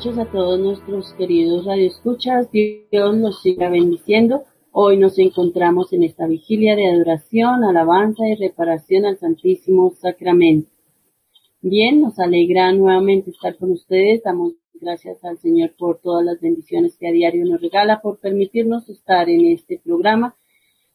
noches a todos nuestros queridos radioescuchas. Dios nos siga bendiciendo. Hoy nos encontramos en esta vigilia de adoración, alabanza y reparación al Santísimo Sacramento. Bien, nos alegra nuevamente estar con ustedes. Damos gracias al Señor por todas las bendiciones que a diario nos regala, por permitirnos estar en este programa.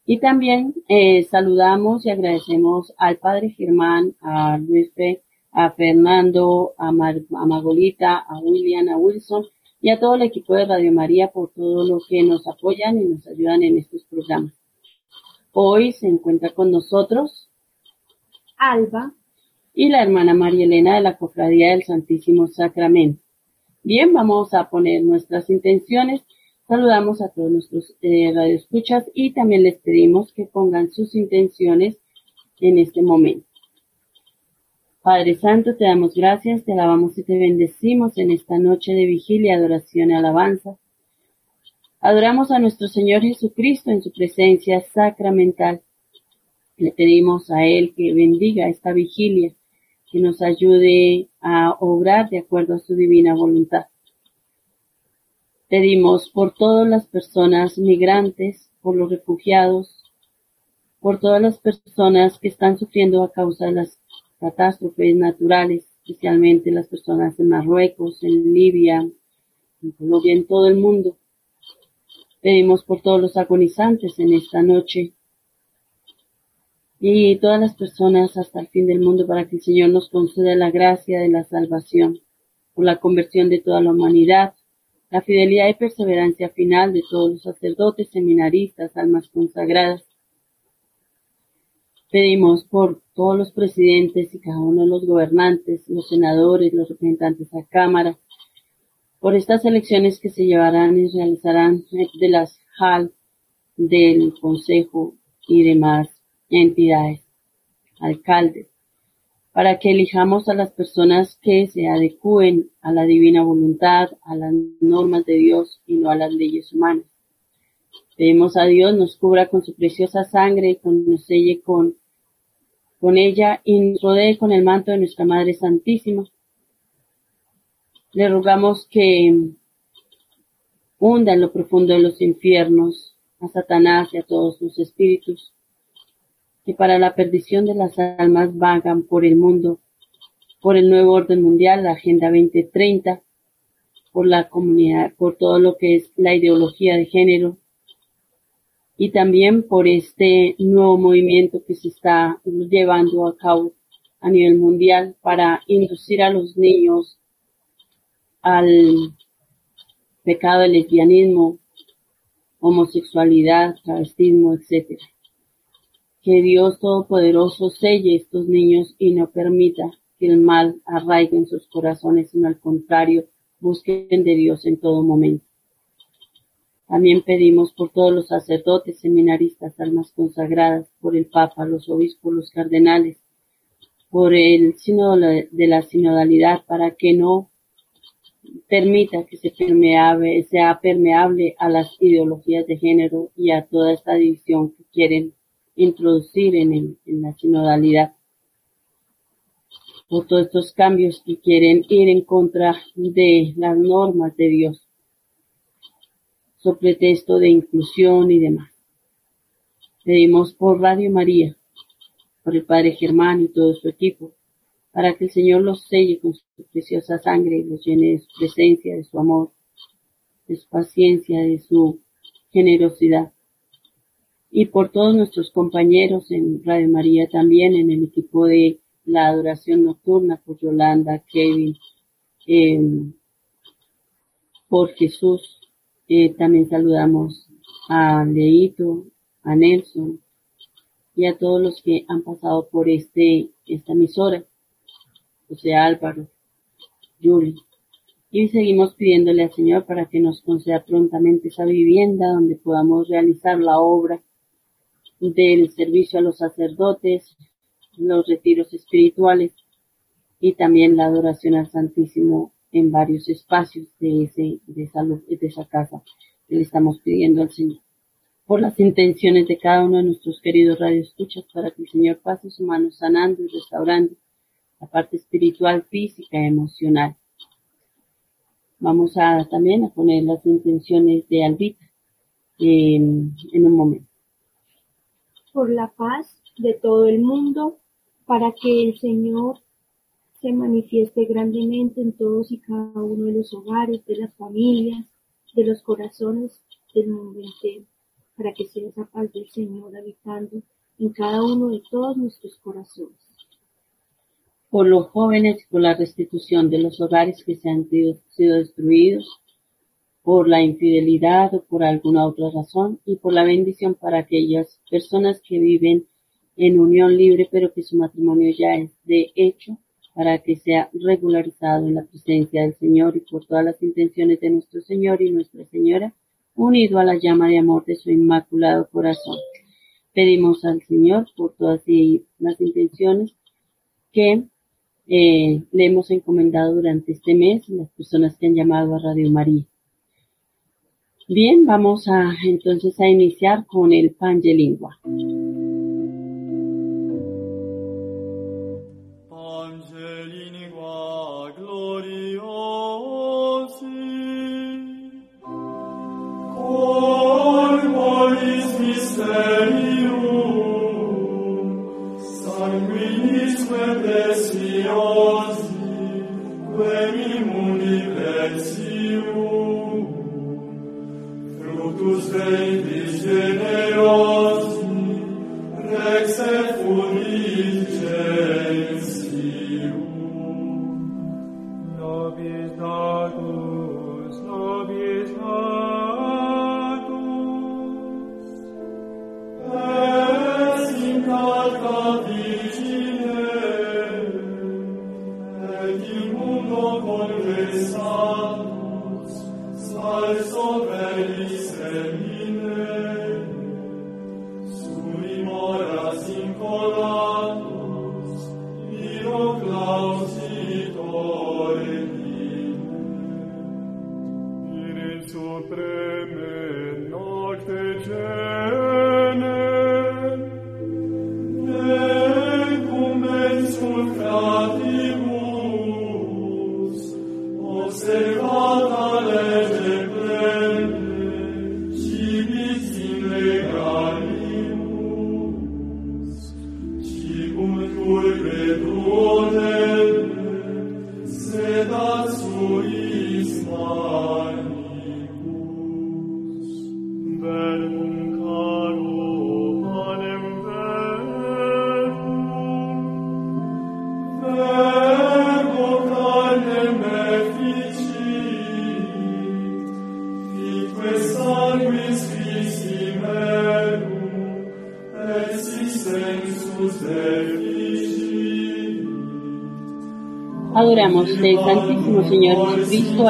Y también eh, saludamos y agradecemos al Padre Germán, a Luis P., a Fernando, a, Mar- a Magolita, a William, a Wilson y a todo el equipo de Radio María por todo lo que nos apoyan y nos ayudan en estos programas. Hoy se encuentra con nosotros Alba y la hermana María Elena de la Cofradía del Santísimo Sacramento. Bien, vamos a poner nuestras intenciones. Saludamos a todos nuestros eh, radioescuchas y también les pedimos que pongan sus intenciones en este momento. Padre Santo, te damos gracias, te alabamos y te bendecimos en esta noche de vigilia, adoración y alabanza. Adoramos a nuestro Señor Jesucristo en su presencia sacramental. Le pedimos a Él que bendiga esta vigilia, que nos ayude a obrar de acuerdo a su divina voluntad. Pedimos por todas las personas migrantes, por los refugiados, por todas las personas que están sufriendo a causa de las catástrofes naturales, especialmente las personas en Marruecos, en Libia, en Colombia, en todo el mundo. Pedimos por todos los agonizantes en esta noche y todas las personas hasta el fin del mundo para que el Señor nos conceda la gracia de la salvación, por la conversión de toda la humanidad, la fidelidad y perseverancia final de todos los sacerdotes, seminaristas, almas consagradas. Pedimos por todos los presidentes y cada uno de los gobernantes, los senadores, los representantes a Cámara, por estas elecciones que se llevarán y realizarán de las HAL, del Consejo y demás entidades, alcaldes, para que elijamos a las personas que se adecúen a la divina voluntad, a las normas de Dios y no a las leyes humanas. Pedimos a Dios nos cubra con su preciosa sangre con, nos selle con, con ella y nos rodee con el manto de nuestra Madre Santísima. Le rogamos que hunda en lo profundo de los infiernos a Satanás y a todos sus espíritus que para la perdición de las almas vagan por el mundo, por el nuevo orden mundial, la Agenda 2030, por la comunidad, por todo lo que es la ideología de género y también por este nuevo movimiento que se está llevando a cabo a nivel mundial para inducir a los niños al pecado del lesbianismo, homosexualidad, travestismo, etcétera que Dios Todopoderoso selle estos niños y no permita que el mal arraigue en sus corazones, sino al contrario, busquen de Dios en todo momento. También pedimos por todos los sacerdotes, seminaristas, almas consagradas, por el Papa, los obispos, los cardenales, por el sínodo de la sinodalidad, para que no permita que se sea permeable a las ideologías de género y a toda esta división que quieren introducir en, en la sinodalidad. Por todos estos cambios que quieren ir en contra de las normas de Dios, sobre pretexto de inclusión y demás. Pedimos por Radio María, por el Padre Germán y todo su equipo, para que el Señor los selle con su preciosa sangre y los llene de su presencia, de su amor, de su paciencia, de su generosidad y por todos nuestros compañeros en Radio María también, en el equipo de la adoración nocturna, por Yolanda, Kevin, eh, por Jesús. Eh, también saludamos a Leito, a Nelson y a todos los que han pasado por este, esta emisora, José Álvaro, Yuri. Y seguimos pidiéndole al Señor para que nos conceda prontamente esa vivienda donde podamos realizar la obra del servicio a los sacerdotes, los retiros espirituales y también la adoración al Santísimo en varios espacios de, esa, de esa casa le estamos pidiendo al Señor. Por las intenciones de cada uno de nuestros queridos radioescuchas para que el Señor pase su mano sanando y restaurando la parte espiritual, física emocional. Vamos a también a poner las intenciones de Albita en un momento por la paz de todo el mundo, para que el Señor se manifieste grandemente en todos y cada uno de los hogares, de las familias, de los corazones del mundo entero, para que sea esa paz del Señor habitando en cada uno de todos nuestros corazones. Por los jóvenes por la restitución de los hogares que se han sido destruidos, por la infidelidad o por alguna otra razón y por la bendición para aquellas personas que viven en unión libre pero que su matrimonio ya es de hecho para que sea regularizado en la presencia del Señor y por todas las intenciones de nuestro Señor y Nuestra Señora, unido a la llama de amor de su inmaculado corazón. Pedimos al Señor por todas las intenciones que eh, le hemos encomendado durante este mes, las personas que han llamado a Radio María Bien, vamos a entonces a iniciar con el Pange Lingua. Pange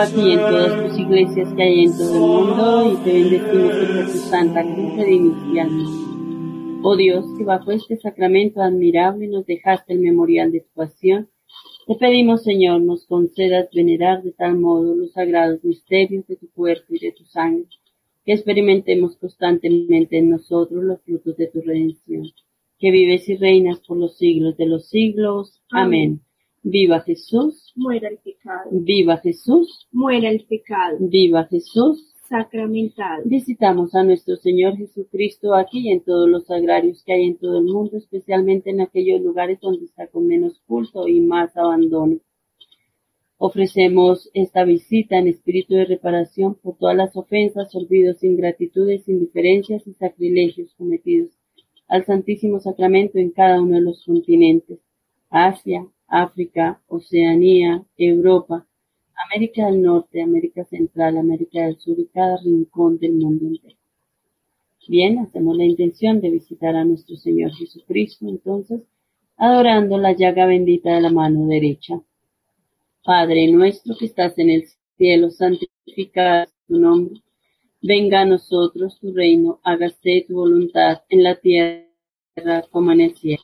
Aquí en todas tus iglesias que hay en todo el mundo y te bendecimos entre tu Santa Cruz de inicial. Oh Dios, que bajo este sacramento admirable nos dejaste el memorial de tu pasión, te pedimos, Señor, nos concedas venerar de tal modo los sagrados misterios de tu cuerpo y de tu sangre, que experimentemos constantemente en nosotros los frutos de tu redención, que vives y reinas por los siglos de los siglos. Amén. Viva Jesús, Muera el pecado, viva Jesús, muera el pecado, viva Jesús. sacramentado. Visitamos a nuestro Señor Jesucristo aquí y en todos los sagrarios que hay en todo el mundo, especialmente en aquellos lugares donde está con menos culto y más abandono. Ofrecemos esta visita en espíritu de reparación por todas las ofensas, olvidos, ingratitudes, indiferencias y sacrilegios cometidos al Santísimo Sacramento en cada uno de los continentes, Asia, África, Oceanía, Europa, América del Norte, América Central, América del Sur y cada rincón del mundo entero. Bien, hacemos la intención de visitar a nuestro Señor Jesucristo, entonces, adorando la llaga bendita de la mano derecha. Padre nuestro que estás en el cielo, santificado tu nombre. Venga a nosotros tu reino, hágase tu voluntad en la tierra como en el cielo.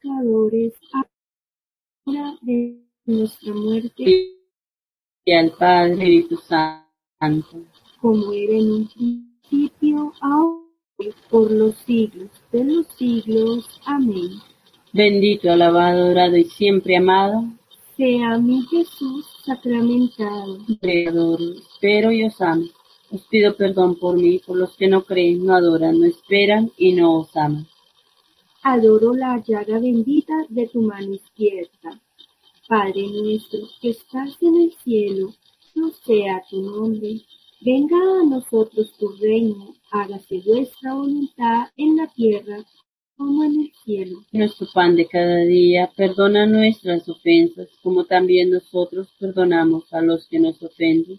pecadores, ahora de nuestra muerte, Y al Padre Espíritu Santo. como era en un principio, ahora y por los siglos de los siglos. Amén. Bendito, alabado, adorado y siempre amado, Sea mi Jesús sacramentado. Creador, espero y os amo. Os pido perdón por mí, por los que no creen, no adoran, no esperan y no os aman. Adoro la llaga bendita de tu mano izquierda. Padre nuestro que estás en el cielo, no sea tu nombre. Venga a nosotros tu reino, hágase vuestra voluntad en la tierra como en el cielo. Nuestro pan de cada día, perdona nuestras ofensas, como también nosotros perdonamos a los que nos ofenden.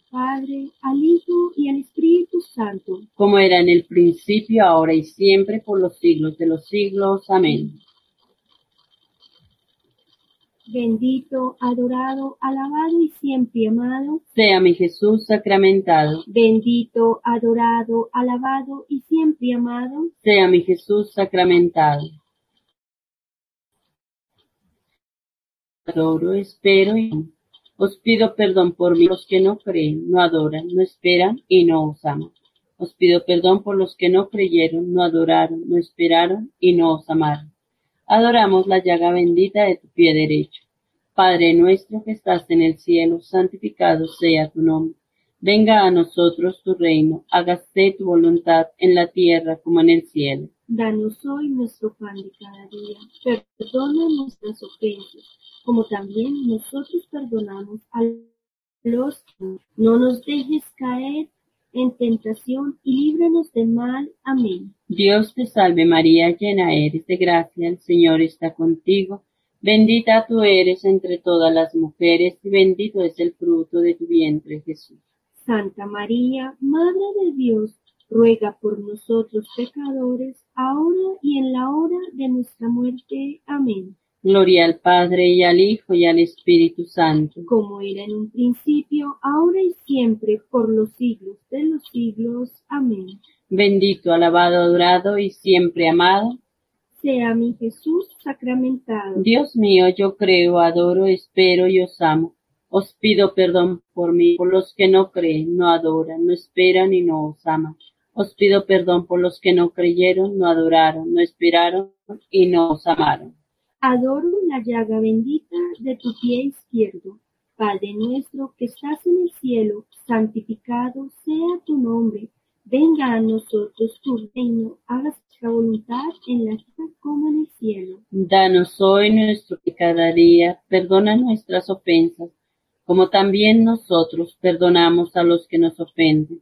Padre, al Hijo y al Espíritu Santo. Como era en el principio, ahora y siempre, por los siglos de los siglos. Amén. Bendito, adorado, alabado y siempre amado. Sea mi Jesús sacramentado. Bendito, adorado, alabado y siempre amado. Sea mi Jesús sacramentado. Adoro, espero y os pido perdón por mí, los que no creen, no adoran, no esperan y no os aman. Os pido perdón por los que no creyeron, no adoraron, no esperaron y no os amaron. Adoramos la llaga bendita de tu pie derecho. Padre nuestro que estás en el cielo, santificado sea tu nombre. Venga a nosotros tu reino, hágase tu voluntad en la tierra como en el cielo. Danos hoy nuestro pan de cada día. Perdona nuestras ofensas, como también nosotros perdonamos a los que no nos dejes caer en tentación y líbranos del mal. Amén. Dios te salve María, llena eres de gracia, el Señor está contigo. Bendita tú eres entre todas las mujeres y bendito es el fruto de tu vientre Jesús. Santa María, Madre de Dios, ruega por nosotros pecadores, ahora y en la hora de nuestra muerte. Amén. Gloria al Padre y al Hijo y al Espíritu Santo. Como era en un principio, ahora y siempre, por los siglos de los siglos. Amén. Bendito, alabado, adorado y siempre amado. Sea mi Jesús sacramentado. Dios mío, yo creo, adoro, espero y os amo. Os pido perdón por mí, por los que no creen, no adoran, no esperan y no os aman. Os pido perdón por los que no creyeron, no adoraron, no esperaron y no os amaron. Adoro la llaga bendita de tu pie izquierdo. Padre nuestro que estás en el cielo, santificado sea tu nombre. Venga a nosotros tu reino, hágase tu voluntad en la tierra como en el cielo. Danos hoy nuestro de cada día, perdona nuestras ofensas, como también nosotros perdonamos a los que nos ofenden.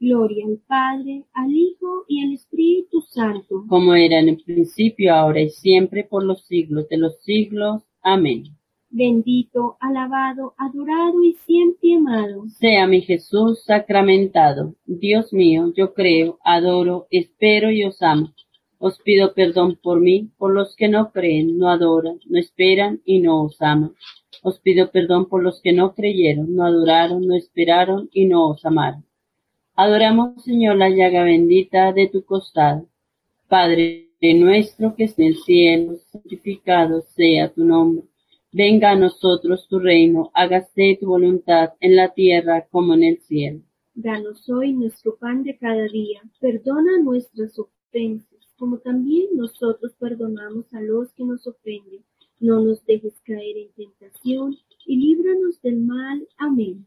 Gloria al Padre, al Hijo y al Espíritu Santo. Como era en el principio, ahora y siempre, por los siglos de los siglos. Amén. Bendito, alabado, adorado y siempre amado. Sea mi Jesús sacramentado. Dios mío, yo creo, adoro, espero y os amo. Os pido perdón por mí, por los que no creen, no adoran, no esperan y no os aman. Os pido perdón por los que no creyeron, no adoraron, no esperaron y no os amaron. Adoramos, Señor, la llaga bendita de tu costado. Padre nuestro que es en el cielo, santificado sea tu nombre. Venga a nosotros tu reino, hágase tu voluntad en la tierra como en el cielo. Danos hoy nuestro pan de cada día. Perdona nuestras ofensas, como también nosotros perdonamos a los que nos ofenden. No nos dejes caer en tentación y líbranos del mal. Amén.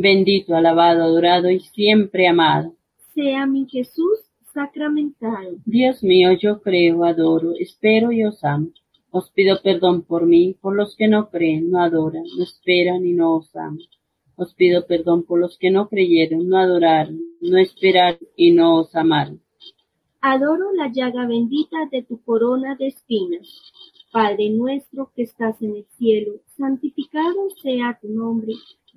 Bendito, alabado, adorado y siempre amado. Sea mi Jesús sacramentado. Dios mío, yo creo, adoro, espero y os amo. Os pido perdón por mí, por los que no creen, no adoran, no esperan y no os aman. Os pido perdón por los que no creyeron, no adoraron, no esperaron y no os amaron. Adoro la llaga bendita de tu corona de espinas. Padre nuestro que estás en el cielo, santificado sea tu nombre.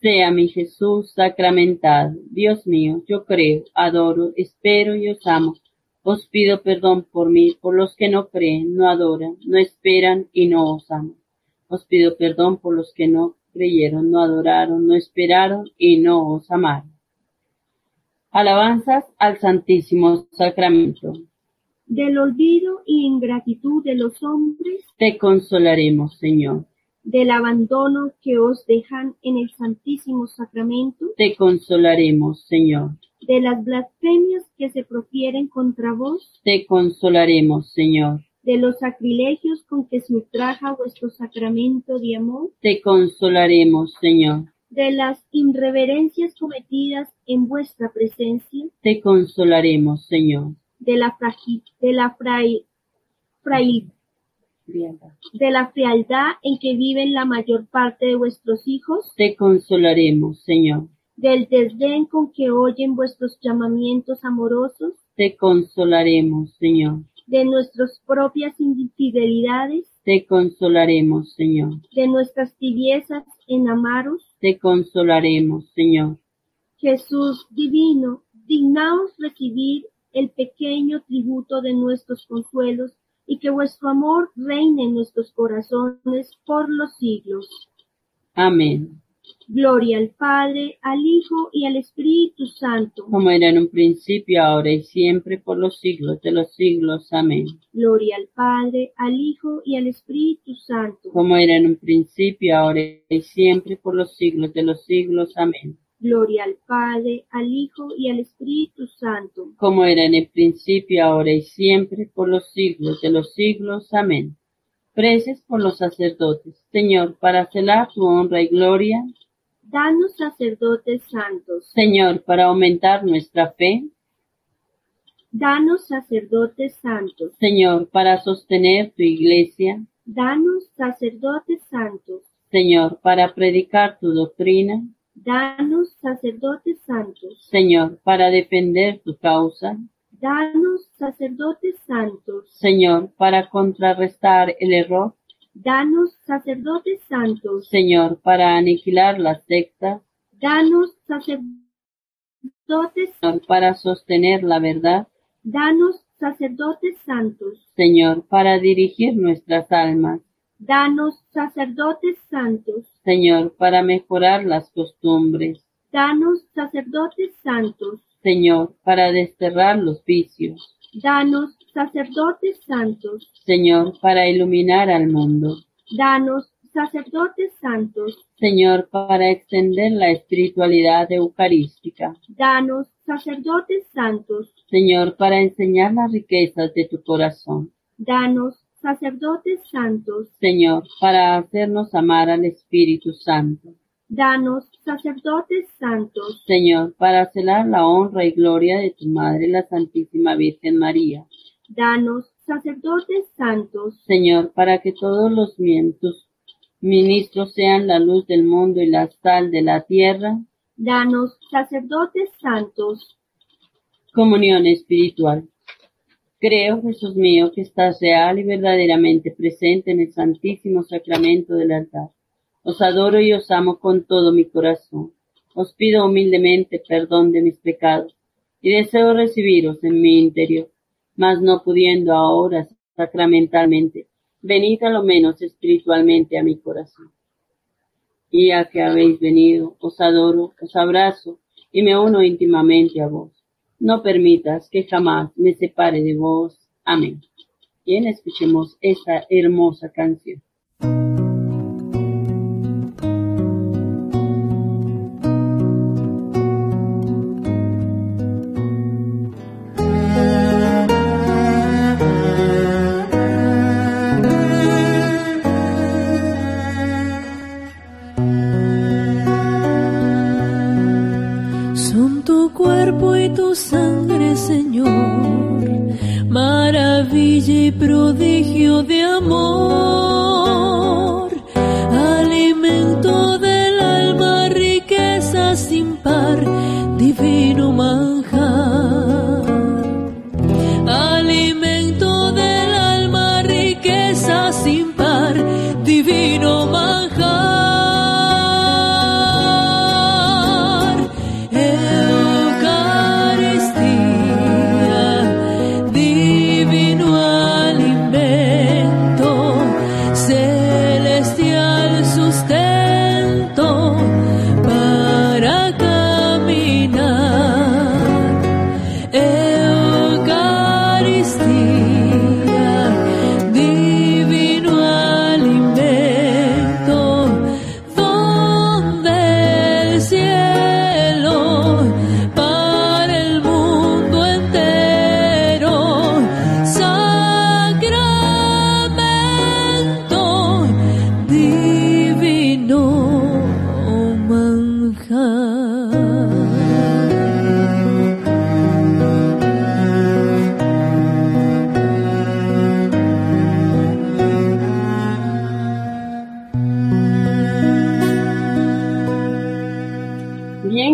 Sea mi Jesús sacramentado. Dios mío, yo creo, adoro, espero y os amo. Os pido perdón por mí, por los que no creen, no adoran, no esperan y no os aman. Os pido perdón por los que no creyeron, no adoraron, no esperaron y no os amaron. Alabanzas al Santísimo Sacramento. Del olvido y ingratitud de los hombres, Te consolaremos, Señor. Del abandono que os dejan en el Santísimo Sacramento, Te consolaremos, Señor. de las blasfemias que se profieren contra vos, Te consolaremos, Señor. de los sacrilegios con que se ultraja vuestro sacramento de amor, Te consolaremos, Señor. de las irreverencias cometidas en vuestra presencia, Te consolaremos, Señor. de la, de la frail- de la frialdad en que viven la mayor parte de vuestros hijos, Te consolaremos, Señor. del desdén con que oyen vuestros llamamientos amorosos, Te consolaremos, Señor. de nuestras propias infidelidades, Te consolaremos, Señor. de nuestras tibiezas en amaros. Te consolaremos, Señor. Jesús divino, dignaos recibir el pequeño tributo de nuestros consuelos y que vuestro amor reine en nuestros corazones por los siglos. Amén. Gloria al Padre, al Hijo y al Espíritu Santo. Como era en un principio, ahora y siempre, por los siglos de los siglos. Amén. Gloria al Padre, al Hijo y al Espíritu Santo. Como era en un principio, ahora y siempre, por los siglos de los siglos. Amén. Gloria al Padre, al Hijo y al Espíritu Santo. Como era en el principio, ahora y siempre, por los siglos de los siglos. Amén. Preces por los sacerdotes. Señor, para celar tu honra y gloria. Danos sacerdotes santos. Señor, para aumentar nuestra fe. Danos sacerdotes santos. Señor, para sostener tu iglesia. Danos sacerdotes santos. Señor, para predicar tu doctrina. Danos sacerdotes santos. Señor, para defender tu causa. Danos sacerdotes santos. Señor, para contrarrestar el error. Danos sacerdotes santos. Señor, para aniquilar las sectas. Danos sacerdotes, Señor, para sostener la verdad. danos sacerdotes santos. Señor, para dirigir nuestras almas. Danos sacerdotes santos. Señor, para mejorar las costumbres. Danos sacerdotes santos. Señor, para desterrar los vicios. Danos sacerdotes santos. Señor, para iluminar al mundo. Danos sacerdotes santos. Señor, para extender la espiritualidad eucarística. Danos sacerdotes santos. Señor, para enseñar las riquezas de tu corazón. Danos sacerdotes santos. Señor, para hacernos amar al Espíritu Santo. Danos sacerdotes santos. Señor, para celar la honra y gloria de tu Madre, la Santísima Virgen María. Danos sacerdotes santos. Señor, para que todos los mientos ministros sean la luz del mundo y la sal de la tierra. Danos sacerdotes santos. Comunión espiritual. Creo, Jesús mío, que estás real y verdaderamente presente en el Santísimo Sacramento del altar. Os adoro y os amo con todo mi corazón. Os pido humildemente perdón de mis pecados y deseo recibiros en mi interior, mas no pudiendo ahora sacramentalmente, venid a lo menos espiritualmente a mi corazón. Y a que habéis venido, os adoro, os abrazo y me uno íntimamente a vos. No permitas que jamás me separe de vos. Amén. Bien, escuchemos esta hermosa canción.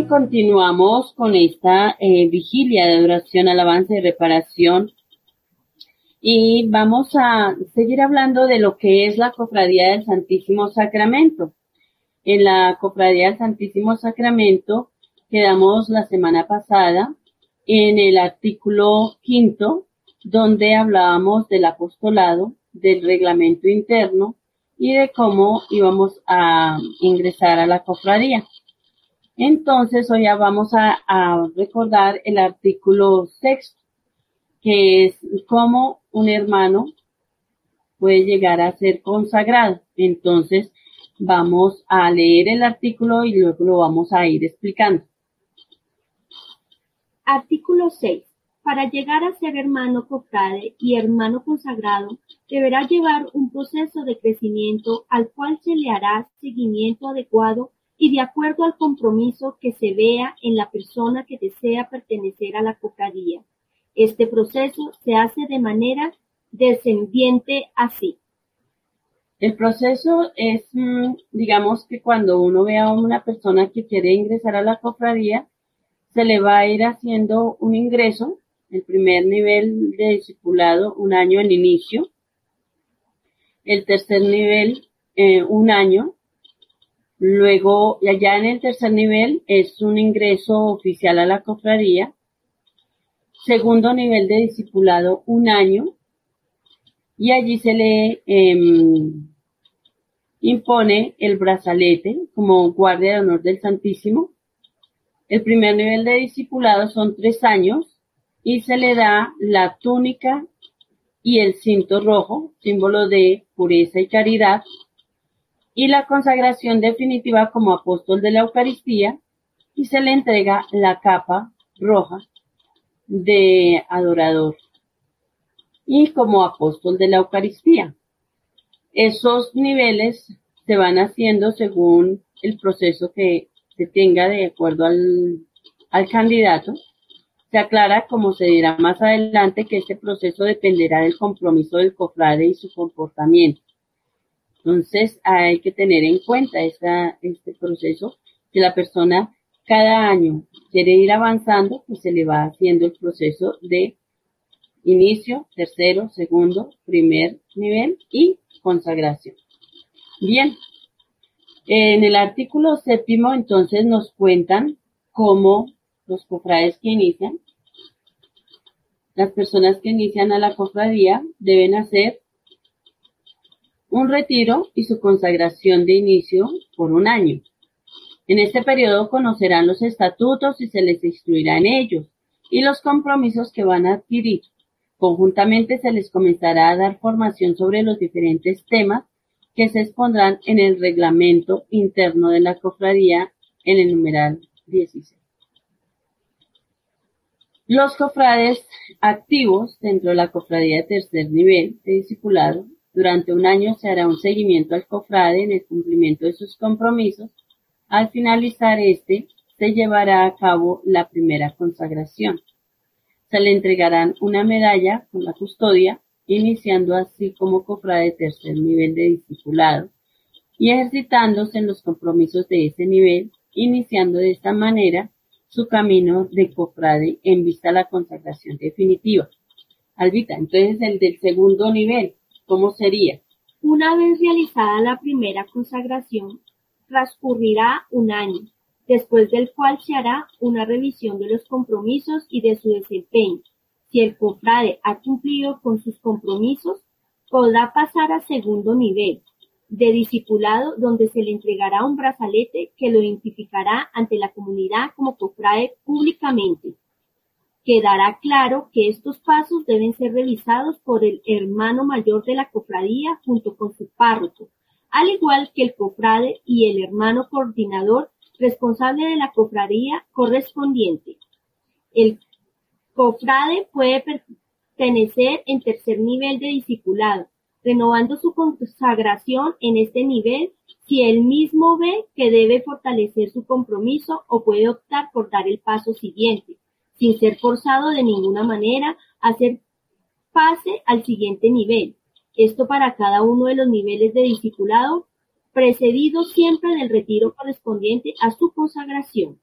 Continuamos con esta eh, vigilia de adoración, alabanza y reparación. Y vamos a seguir hablando de lo que es la cofradía del Santísimo Sacramento. En la cofradía del Santísimo Sacramento quedamos la semana pasada en el artículo quinto, donde hablábamos del apostolado, del reglamento interno y de cómo íbamos a ingresar a la cofradía. Entonces, hoy ya vamos a, recordar el artículo sexto, que es cómo un hermano puede llegar a ser consagrado. Entonces, vamos a leer el artículo y luego lo vamos a ir explicando. Artículo 6. Para llegar a ser hermano cofrade y hermano consagrado, deberá llevar un proceso de crecimiento al cual se le hará seguimiento adecuado y de acuerdo al compromiso que se vea en la persona que desea pertenecer a la cofradía. Este proceso se hace de manera descendiente así. El proceso es, mm, digamos que cuando uno ve a una persona que quiere ingresar a la cofradía, se le va a ir haciendo un ingreso, el primer nivel de discipulado, un año en inicio, el tercer nivel, eh, un año, luego, allá en el tercer nivel es un ingreso oficial a la cofradía, segundo nivel de discipulado, un año, y allí se le em, impone el brazalete como guardia de honor del Santísimo. El primer nivel de discipulado son tres años y se le da la túnica y el cinto rojo, símbolo de pureza y caridad, y la consagración definitiva como apóstol de la Eucaristía y se le entrega la capa roja de adorador y como apóstol de la Eucaristía. Esos niveles se van haciendo según el proceso que se tenga de acuerdo al, al candidato. Se aclara, como se dirá más adelante, que este proceso dependerá del compromiso del cofrade y su comportamiento. Entonces hay que tener en cuenta esta, este proceso, que la persona cada año quiere ir avanzando, pues se le va haciendo el proceso de inicio, tercero, segundo, primer nivel y consagración. Bien, en el artículo séptimo entonces nos cuentan cómo los cofrades que inician, las personas que inician a la cofradía deben hacer un retiro y su consagración de inicio por un año. En este periodo conocerán los estatutos y se les instruirá en ellos y los compromisos que van a adquirir. Conjuntamente se les comenzará a dar formación sobre los diferentes temas que se expondrán en el reglamento interno de la cofradía en el numeral 16. Los cofrades activos dentro de la cofradía de tercer nivel de discipulado, durante un año se hará un seguimiento al cofrade en el cumplimiento de sus compromisos. Al finalizar este, se llevará a cabo la primera consagración. Se le entregarán una medalla con la custodia, iniciando así como cofrade de tercer nivel de discipulado y ejercitándose en los compromisos de ese nivel, iniciando de esta manera su camino de cofrade en vista a la consagración definitiva. Albita, entonces el del segundo nivel, ¿cómo sería? Una vez realizada la primera consagración, transcurrirá un año, después del cual se hará una revisión de los compromisos y de su desempeño. Si el cofrade ha cumplido con sus compromisos, podrá pasar a segundo nivel de discipulado donde se le entregará un brazalete que lo identificará ante la comunidad como cofrade públicamente. Quedará claro que estos pasos deben ser revisados por el hermano mayor de la cofradía junto con su párroco, al igual que el cofrade y el hermano coordinador responsable de la cofradía correspondiente. El cofrade puede pertenecer en tercer nivel de discipulado, renovando su consagración en este nivel si él mismo ve que debe fortalecer su compromiso o puede optar por dar el paso siguiente, sin ser forzado de ninguna manera a hacer pase al siguiente nivel. Esto para cada uno de los niveles de discipulado, precedido siempre del retiro correspondiente a su consagración.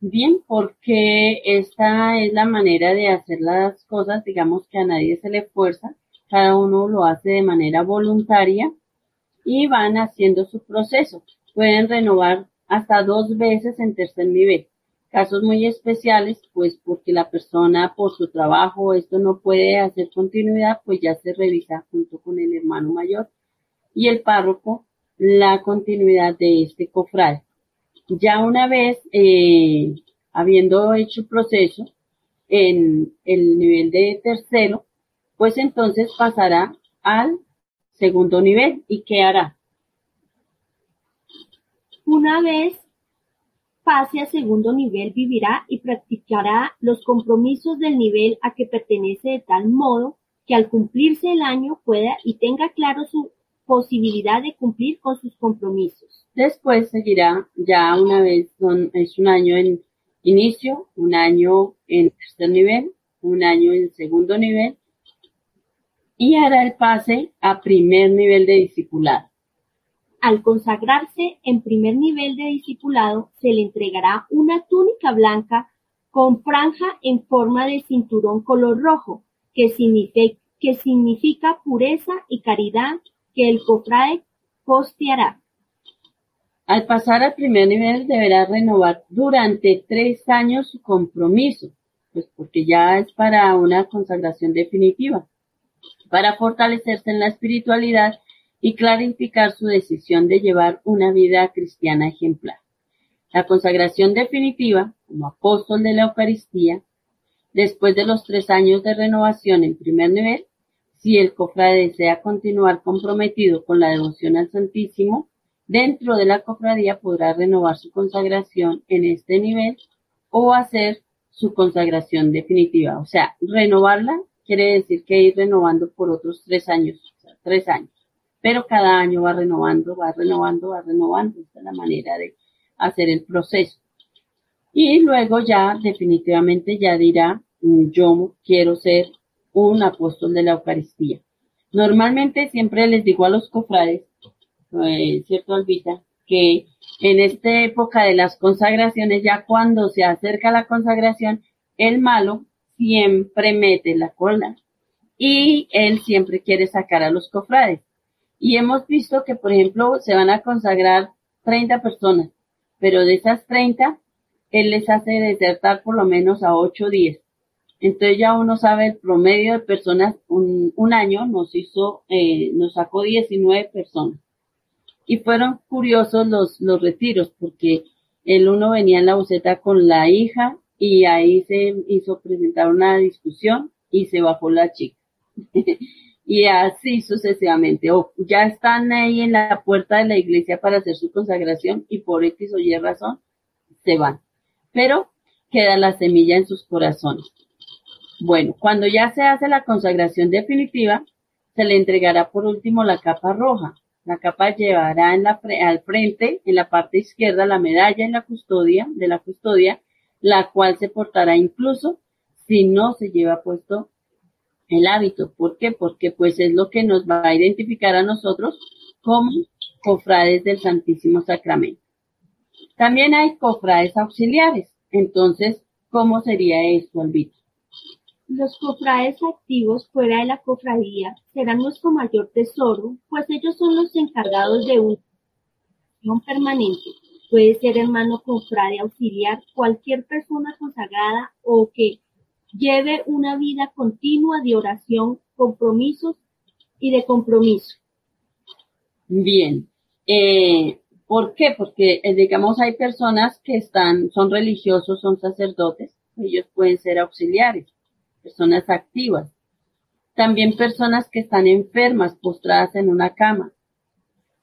Bien, porque esta es la manera de hacer las cosas, digamos que a nadie se le fuerza, cada uno lo hace de manera voluntaria y van haciendo su proceso. Pueden renovar hasta dos veces en tercer nivel. Casos muy especiales, pues porque la persona por su trabajo esto no puede hacer continuidad, pues ya se revisa junto con el hermano mayor y el párroco la continuidad de este cofrade. Ya una vez eh, habiendo hecho proceso en el nivel de tercero, pues entonces pasará al segundo nivel. ¿Y qué hará? Una vez pase a segundo nivel, vivirá y practicará los compromisos del nivel a que pertenece de tal modo que al cumplirse el año pueda y tenga claro su posibilidad de cumplir con sus compromisos. Después seguirá ya una vez, son, es un año en inicio, un año en tercer nivel, un año en segundo nivel y hará el pase a primer nivel de discipulado. Al consagrarse en primer nivel de discipulado, se le entregará una túnica blanca con franja en forma de cinturón color rojo, que significa, pureza y caridad que el cofrade costeará. Al pasar al primer nivel deberá renovar durante tres años su compromiso, pues porque ya es para una consagración definitiva para fortalecerse en la espiritualidad y clarificar su decisión de llevar una vida cristiana ejemplar. La consagración definitiva, como apóstol de la Eucaristía, después de los tres años de renovación en primer nivel, si el cofrade desea continuar comprometido con la devoción al Santísimo, dentro de la cofradía podrá renovar su consagración en este nivel o hacer su consagración definitiva, o sea, renovarla quiere decir que ir renovando por otros tres años, o sea, tres años. Pero cada año va renovando, va renovando, va renovando. Esta es la manera de hacer el proceso. Y luego ya definitivamente ya dirá, mm, yo quiero ser un apóstol de la Eucaristía. Normalmente siempre les digo a los cofrades, eh, ¿cierto, Albita? Que en esta época de las consagraciones, ya cuando se acerca la consagración, el malo siempre mete la cola y él siempre quiere sacar a los cofrades. Y hemos visto que, por ejemplo, se van a consagrar 30 personas, pero de esas 30, él les hace desertar por lo menos a 8 o 10. Entonces ya uno sabe el promedio de personas, un, un año nos hizo, eh, nos sacó 19 personas. Y fueron curiosos los, los retiros, porque el uno venía en la buceta con la hija, y ahí se hizo presentar una discusión y se bajó la chica. y así sucesivamente. O ya están ahí en la puerta de la iglesia para hacer su consagración y por X o Y razón se van. Pero queda la semilla en sus corazones. Bueno, cuando ya se hace la consagración definitiva, se le entregará por último la capa roja. La capa llevará al frente, en la parte izquierda, la medalla en la custodia, de la custodia, la cual se portará incluso si no se lleva puesto el hábito. ¿Por qué? Porque pues es lo que nos va a identificar a nosotros como cofrades del Santísimo Sacramento. También hay cofrades auxiliares. Entonces, ¿cómo sería esto, Albito? Los cofrades activos fuera de la cofradía serán nuestro mayor tesoro, pues ellos son los encargados de una permanente. Puede ser hermano cofrade auxiliar, cualquier persona consagrada o que lleve una vida continua de oración, compromisos y de compromiso. Bien. Eh, ¿Por qué? Porque, eh, digamos, hay personas que están, son religiosos, son sacerdotes, ellos pueden ser auxiliares, personas activas. También personas que están enfermas, postradas en una cama.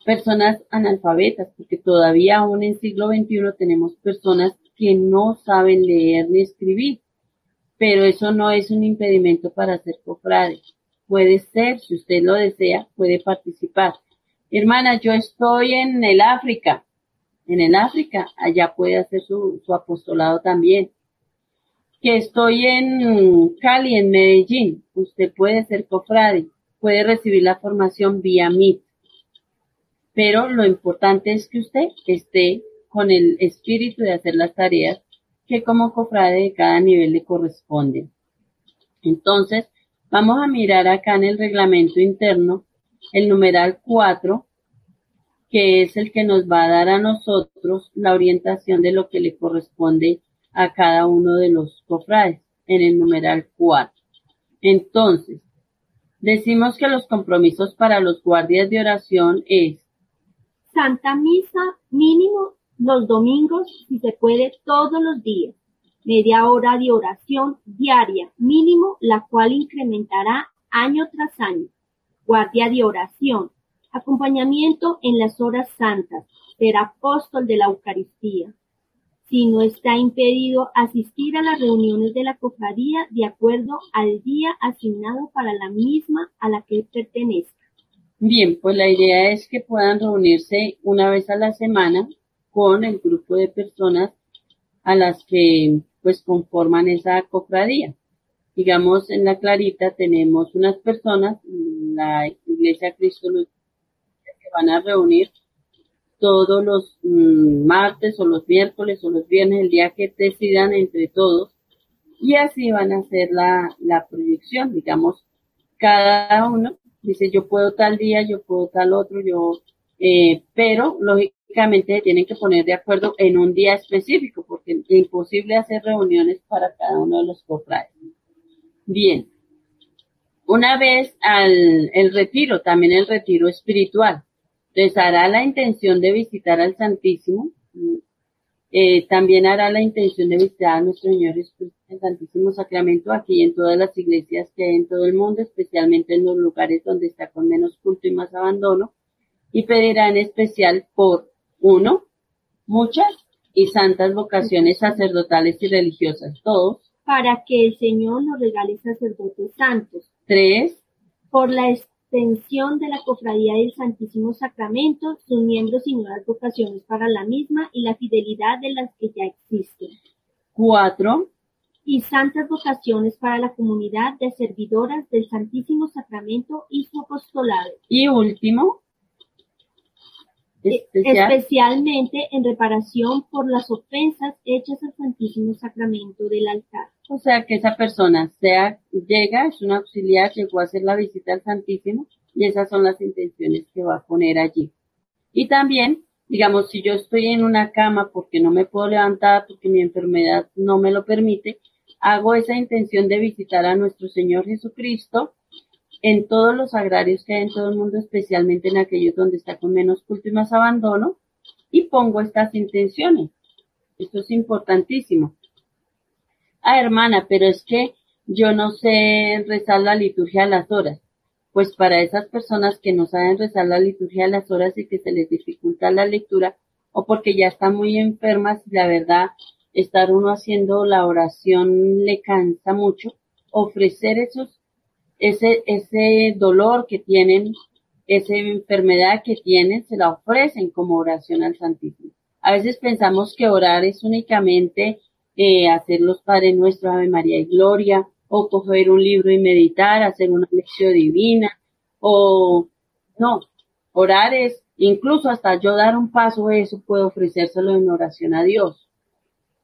Personas analfabetas, porque todavía aún en siglo XXI tenemos personas que no saben leer ni escribir pero eso no es un impedimento para ser cofrade. Puede ser, si usted lo desea, puede participar. Hermana, yo estoy en el África, en el África, allá puede hacer su, su apostolado también. Que estoy en Cali, en Medellín, usted puede ser cofrade, puede recibir la formación vía MIT. Pero lo importante es que usted esté con el espíritu de hacer las tareas que como cofrade de cada nivel le corresponde. Entonces, vamos a mirar acá en el reglamento interno el numeral 4, que es el que nos va a dar a nosotros la orientación de lo que le corresponde a cada uno de los cofrades en el numeral 4. Entonces, decimos que los compromisos para los guardias de oración es Santa Misa mínimo los domingos, si se puede, todos los días, media hora de oración diaria mínimo, la cual incrementará año tras año. Guardia de oración, acompañamiento en las horas santas, ser apóstol de la Eucaristía. Si no está impedido asistir a las reuniones de la cofradía de acuerdo al día asignado para la misma a la que pertenezca. Bien, pues la idea es que puedan reunirse una vez a la semana con el grupo de personas a las que pues conforman esa cofradía. Digamos, en la Clarita tenemos unas personas, la Iglesia Cristo que van a reunir todos los mm, martes o los miércoles o los viernes, el día que decidan entre todos, y así van a hacer la, la proyección, digamos, cada uno dice yo puedo tal día, yo puedo tal otro, yo, eh, pero lógicamente tienen que poner de acuerdo en un día específico, porque es imposible hacer reuniones para cada uno de los cofrades. Bien. Una vez al retiro, también el retiro espiritual. Entonces hará la intención de visitar al Santísimo. Eh, también hará la intención de visitar a nuestro Señor Jesucristo, el Santísimo Sacramento, aquí en todas las iglesias que hay en todo el mundo, especialmente en los lugares donde está con menos culto y más abandono, y pedirá en especial por uno, muchas y santas vocaciones sacerdotales y religiosas, todos. Para que el Señor nos regale sacerdotes santos. Tres, Por la extensión de la cofradía del Santísimo Sacramento, sus miembros y nuevas vocaciones para la misma y la fidelidad de las que ya existen. cuatro, Y santas vocaciones para la comunidad de servidoras del Santísimo Sacramento y su apostolado. y último, especial, especialmente en reparación por las ofensas hechas al Santísimo Sacramento del altar. o sea que esa persona sea, llega, es un auxiliar, llegó a hacer la visita al Santísimo y esas son las intenciones que va a poner allí. Y también, digamos, si yo estoy en una cama porque no me puedo levantar, porque mi enfermedad no me lo permite, hago esa intención de visitar a nuestro Señor Jesucristo en todos los agrarios que hay en todo el mundo, especialmente en aquellos donde está con menos culto y más abandono, y pongo estas intenciones. Esto es importantísimo. Ah, hermana, pero es que yo no sé rezar la liturgia a las horas. Pues para esas personas que no saben rezar la liturgia a las horas y que se les dificulta la lectura, o porque ya están muy enfermas la verdad, estar uno haciendo la oración le cansa mucho, ofrecer esos, ese, ese dolor que tienen, esa enfermedad que tienen, se la ofrecen como oración al Santísimo. A veces pensamos que orar es únicamente eh, hacer los Padres Nuestro, Ave María y Gloria, o coger un libro y meditar, hacer una lección divina, o no, orar es, incluso hasta yo dar un paso, eso puedo ofrecérselo en oración a Dios.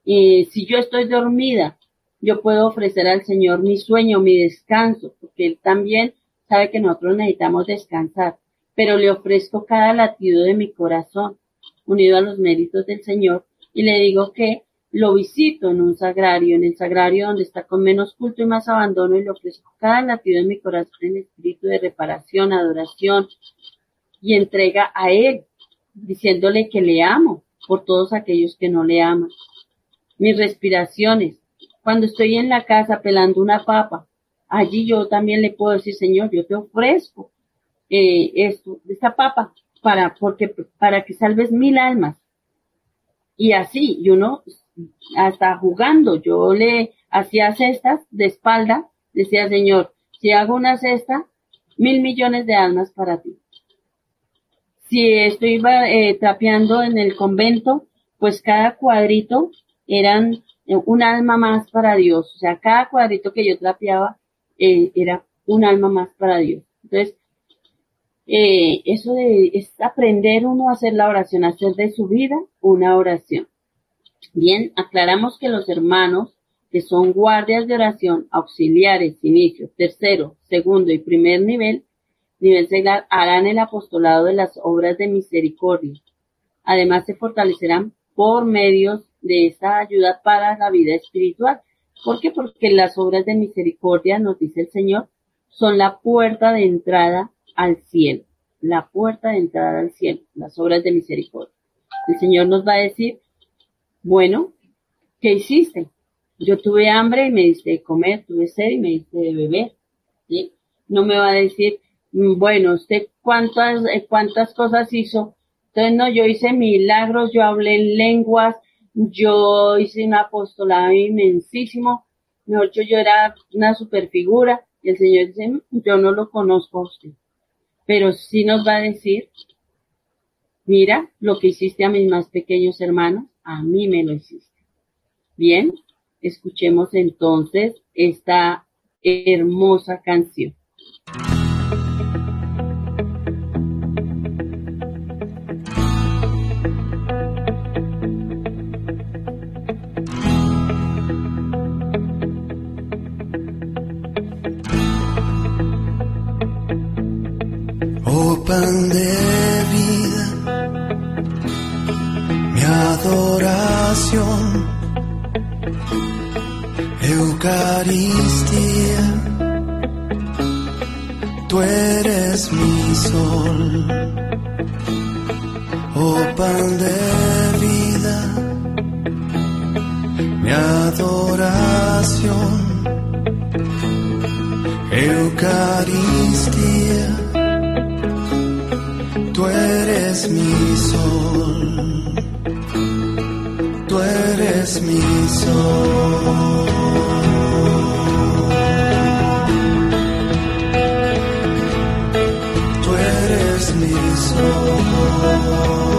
Y si yo estoy dormida, yo puedo ofrecer al Señor mi sueño, mi descanso, porque Él también sabe que nosotros necesitamos descansar, pero le ofrezco cada latido de mi corazón, unido a los méritos del Señor, y le digo que lo visito en un sagrario, en el sagrario donde está con menos culto y más abandono, y le ofrezco cada latido de mi corazón en espíritu de reparación, adoración y entrega a Él, diciéndole que le amo por todos aquellos que no le aman. Mis respiraciones, cuando estoy en la casa pelando una papa, allí yo también le puedo decir, Señor, yo te ofrezco eh, esto, esta papa, para, porque, para que salves mil almas. Y así, y uno, hasta jugando, yo le hacía cestas de espalda, decía, Señor, si hago una cesta, mil millones de almas para ti. Si estoy eh, trapeando en el convento, pues cada cuadrito eran un alma más para Dios. O sea, cada cuadrito que yo trapeaba eh, era un alma más para Dios. Entonces, eh, eso de, es aprender uno a hacer la oración, hacer de su vida una oración. Bien, aclaramos que los hermanos que son guardias de oración, auxiliares, inicio, tercero, segundo y primer nivel, nivel seglar, harán el apostolado de las obras de misericordia. Además, se fortalecerán por medios de esa ayuda para la vida espiritual. ¿Por qué? Porque las obras de misericordia, nos dice el Señor, son la puerta de entrada al cielo. La puerta de entrada al cielo, las obras de misericordia. El Señor nos va a decir, bueno, ¿qué hiciste? Yo tuve hambre y me diste de comer, tuve sed y me diste de beber. ¿sí? No me va a decir, bueno, usted cuántas, eh, cuántas cosas hizo. Entonces, no, yo hice milagros, yo hablé en lenguas, yo hice un apostolado inmensísimo, mejor dicho, yo era una super figura, y el Señor dice, yo no lo conozco a usted, pero sí nos va a decir, mira lo que hiciste a mis más pequeños hermanos, a mí me lo hiciste. Bien, escuchemos entonces esta hermosa canción. Pan de vida, mi adoración, Eucaristía, tú eres mi sol. Oh pan de vida, mi adoración, eres mi sol, tú eres mi sol. Tú eres mi sol.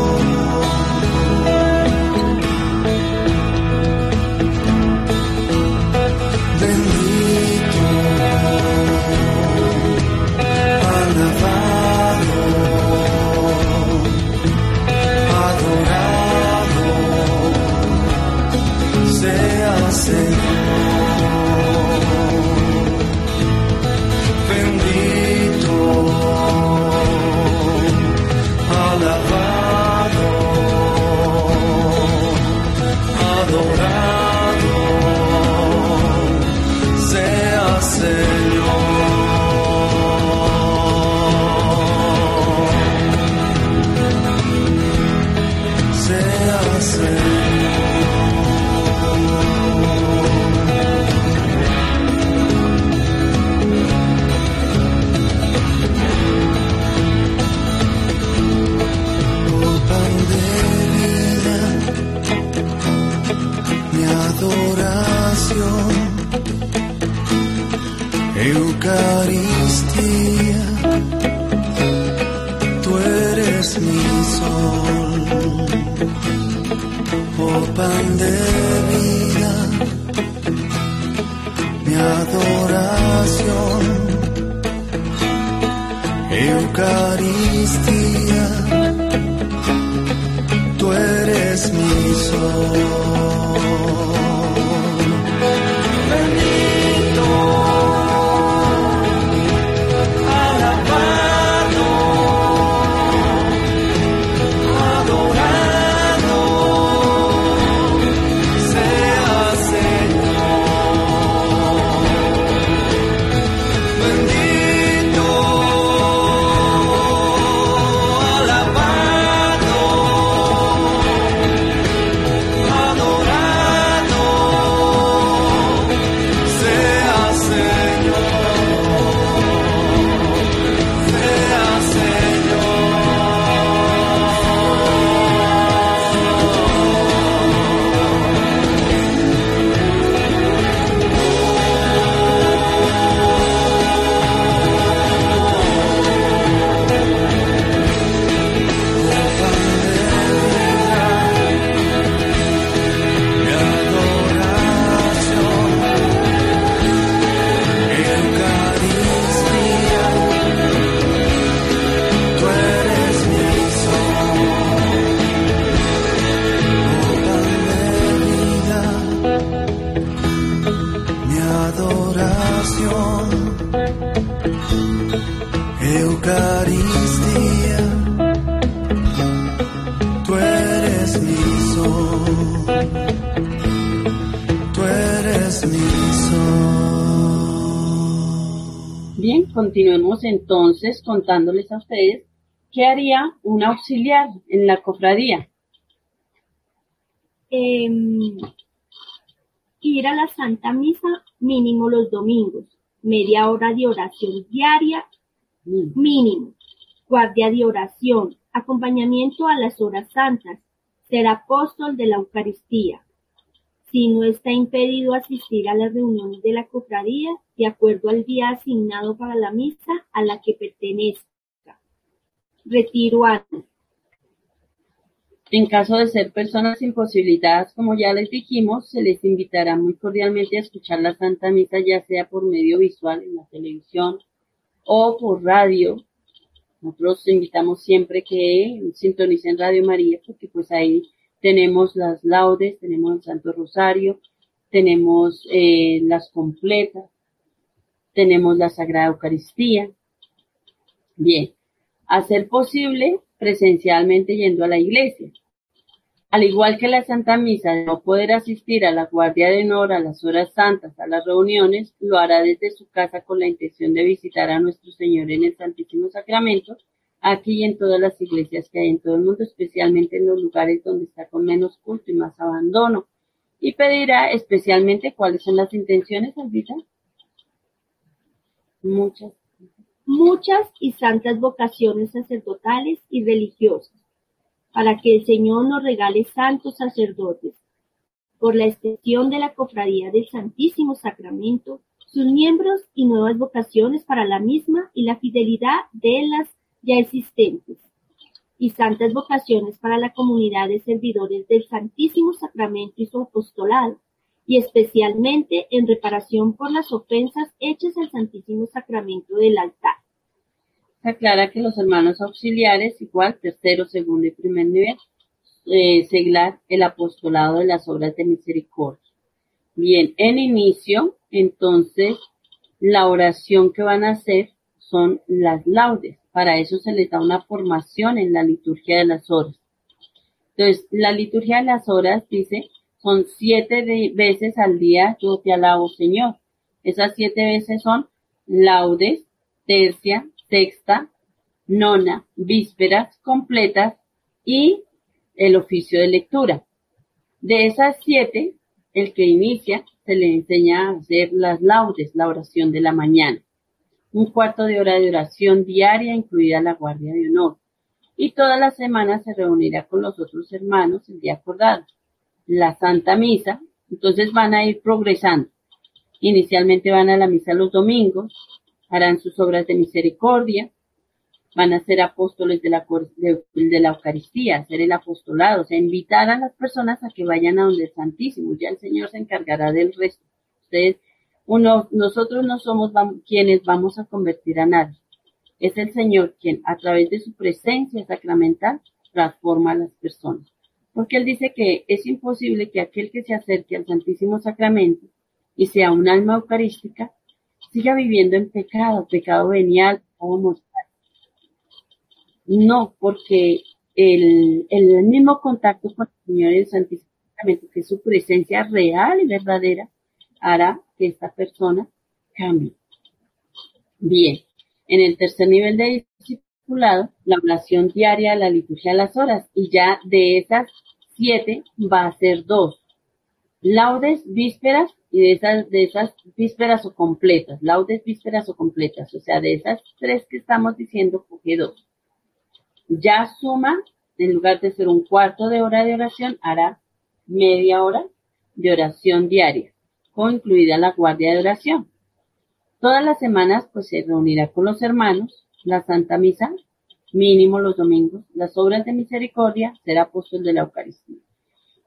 Contándoles a ustedes qué haría un auxiliar en la cofradía. Em, ir a la Santa Misa mínimo los domingos, media hora de oración diaria Mm, mínimo, guardia de oración, acompañamiento a las horas santas, ser apóstol de la Eucaristía. Si no está impedido asistir a las reuniones de la cofradía, de acuerdo al día asignado para la misa a la que pertenezca. Retiro anual. En caso de ser personas imposibilitadas, como ya les dijimos, se les invitará muy cordialmente a escuchar la Santa Misa, ya sea por medio visual en la televisión o por radio. Nosotros invitamos siempre que sintonicen Radio María, porque pues ahí tenemos las laudes, tenemos el Santo Rosario, tenemos eh, las completas, tenemos la Sagrada Eucaristía. Bien, hacer posible presencialmente yendo a la iglesia. Al igual que la Santa Misa, de no poder asistir a la guardia de honor, a las horas santas, a las reuniones, lo hará desde su casa con la intención de visitar a nuestro Señor en el Santísimo Sacramento, aquí y en todas las iglesias que hay en todo el mundo, especialmente en los lugares donde está con menos culto y más abandono. Y pedirá especialmente cuáles son las intenciones, Albita. Muchas. muchas y santas vocaciones sacerdotales y religiosas, para que el Señor nos regale santos sacerdotes. Por la extensión de la cofradía del Santísimo Sacramento, sus miembros y nuevas vocaciones para la misma y la fidelidad de las ya existentes, y santas vocaciones para la comunidad de servidores del Santísimo Sacramento y su apostolado, y especialmente en reparación por las ofensas hechas al Santísimo Sacramento del altar. Se aclara que los hermanos auxiliares, igual tercero, segundo y primer nivel, eh, seglar el apostolado de las obras de misericordia. Bien, en inicio, entonces, la oración que van a hacer son las laudes. Para eso se les da una formación en la liturgia de las horas. Entonces, la liturgia de las horas dice, son siete veces al día yo te alabo, Señor. Esas siete veces son laudes, tercia, sexta, nona, vísperas completas y el oficio de lectura. De esas siete, el que inicia se le enseña a hacer las laudes, la oración de la mañana. Un cuarto de hora de oración diaria, incluida la guardia de honor. Y todas las semanas se reunirá con los otros hermanos el día acordado. La Santa Misa, entonces van a ir progresando. Inicialmente van a la misa los domingos, harán sus obras de misericordia, van a ser apóstoles de la, de, de la Eucaristía, hacer el apostolado, o sea, invitar a las personas a que vayan a donde el Santísimo, ya el Señor se encargará del resto. Ustedes, uno, nosotros no somos quienes vamos a convertir a nadie. Es el Señor quien, a través de su presencia sacramental, transforma a las personas. Porque Él dice que es imposible que aquel que se acerque al Santísimo Sacramento y sea un alma eucarística, siga viviendo en pecado, pecado venial o mortal. No, porque el, el mismo contacto con el Señor y el Santísimo Sacramento, que es su presencia real y verdadera, hará que esta persona cambie. Bien, en el tercer nivel de discipulado, la oración diaria, la liturgia de las horas, y ya de esas siete va a ser dos. Laudes, vísperas, y de esas, de esas vísperas o completas, laudes, vísperas o completas, o sea, de esas tres que estamos diciendo, coge dos. Ya suma, en lugar de ser un cuarto de hora de oración, hará media hora de oración diaria, incluida la guardia de oración. Todas las semanas, pues se reunirá con los hermanos, la Santa Misa, mínimo los domingos, las obras de misericordia, ser apóstol de la Eucaristía.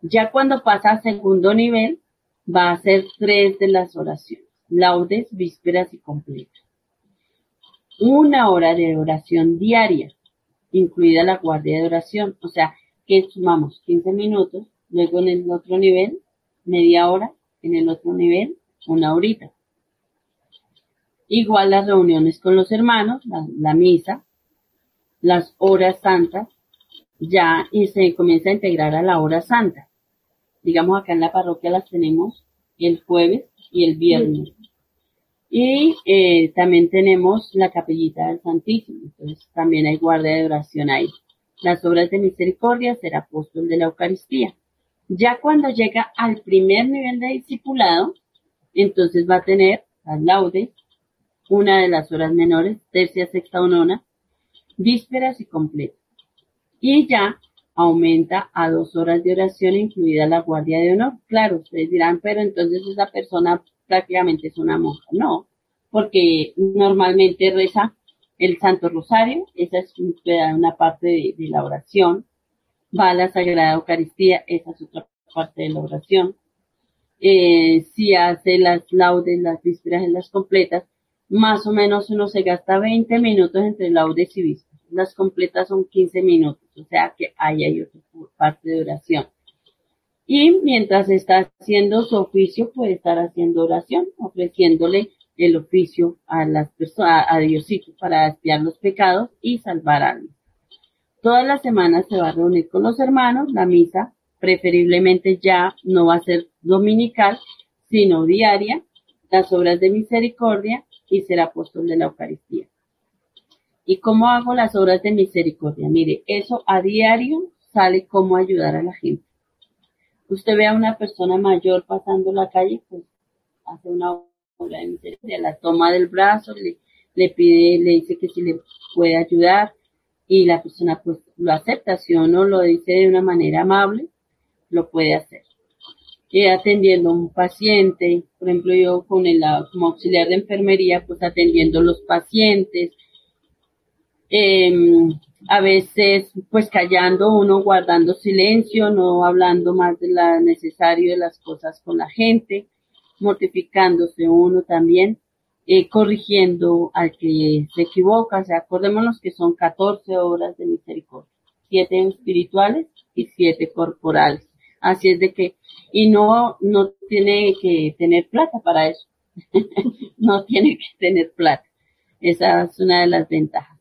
Ya cuando pasa a segundo nivel, va a hacer tres de las oraciones, laudes, vísperas y completas. Una hora de oración diaria, incluida la guardia de oración, o sea, que sumamos 15 minutos, luego en el otro nivel, media hora, en el otro nivel, una horita. Igual las reuniones con los hermanos, la, la misa, las horas santas, ya y se comienza a integrar a la hora santa. Digamos acá en la parroquia las tenemos el jueves y el viernes. Y eh, también tenemos la capellita del Santísimo, entonces también hay guardia de oración ahí. Las obras de misericordia, ser apóstol de la Eucaristía. Ya cuando llega al primer nivel de discipulado, entonces va a tener las laudes, una de las horas menores, tercia, sexta o nona, vísperas y completas. Y ya aumenta a dos horas de oración, incluida la guardia de honor. Claro, ustedes dirán, pero entonces esa persona prácticamente es una monja. No, porque normalmente reza el Santo Rosario, esa es una parte de la oración. Va a la Sagrada Eucaristía, esa es otra parte de la oración. Eh, si hace las laudes, las vísperas y las completas, más o menos uno se gasta 20 minutos entre laudes y vísperas. Las completas son 15 minutos, o sea que ahí hay otra parte de oración. Y mientras está haciendo su oficio, puede estar haciendo oración, ofreciéndole el oficio a las personas, a Diosito para expiar los pecados y salvar almas. Todas las semanas se va a reunir con los hermanos, la misa preferiblemente ya no va a ser dominical, sino diaria, las obras de misericordia y ser apóstol de la Eucaristía. ¿Y cómo hago las obras de misericordia? Mire, eso a diario sale cómo ayudar a la gente. Usted ve a una persona mayor pasando la calle, pues hace una obra de misericordia, la toma del brazo, le, le pide, le dice que si le puede ayudar y la persona pues lo acepta, si o no lo dice de una manera amable, lo puede hacer. Y atendiendo a un paciente, por ejemplo yo con el como auxiliar de enfermería, pues atendiendo los pacientes, eh, a veces pues callando uno, guardando silencio, no hablando más de la necesario de las cosas con la gente, mortificándose uno también, eh, corrigiendo al que se equivoca, o sea, acordémonos que son 14 horas de misericordia, siete espirituales y siete corporales. Así es de que, y no, no tiene que tener plata para eso. no tiene que tener plata. Esa es una de las ventajas.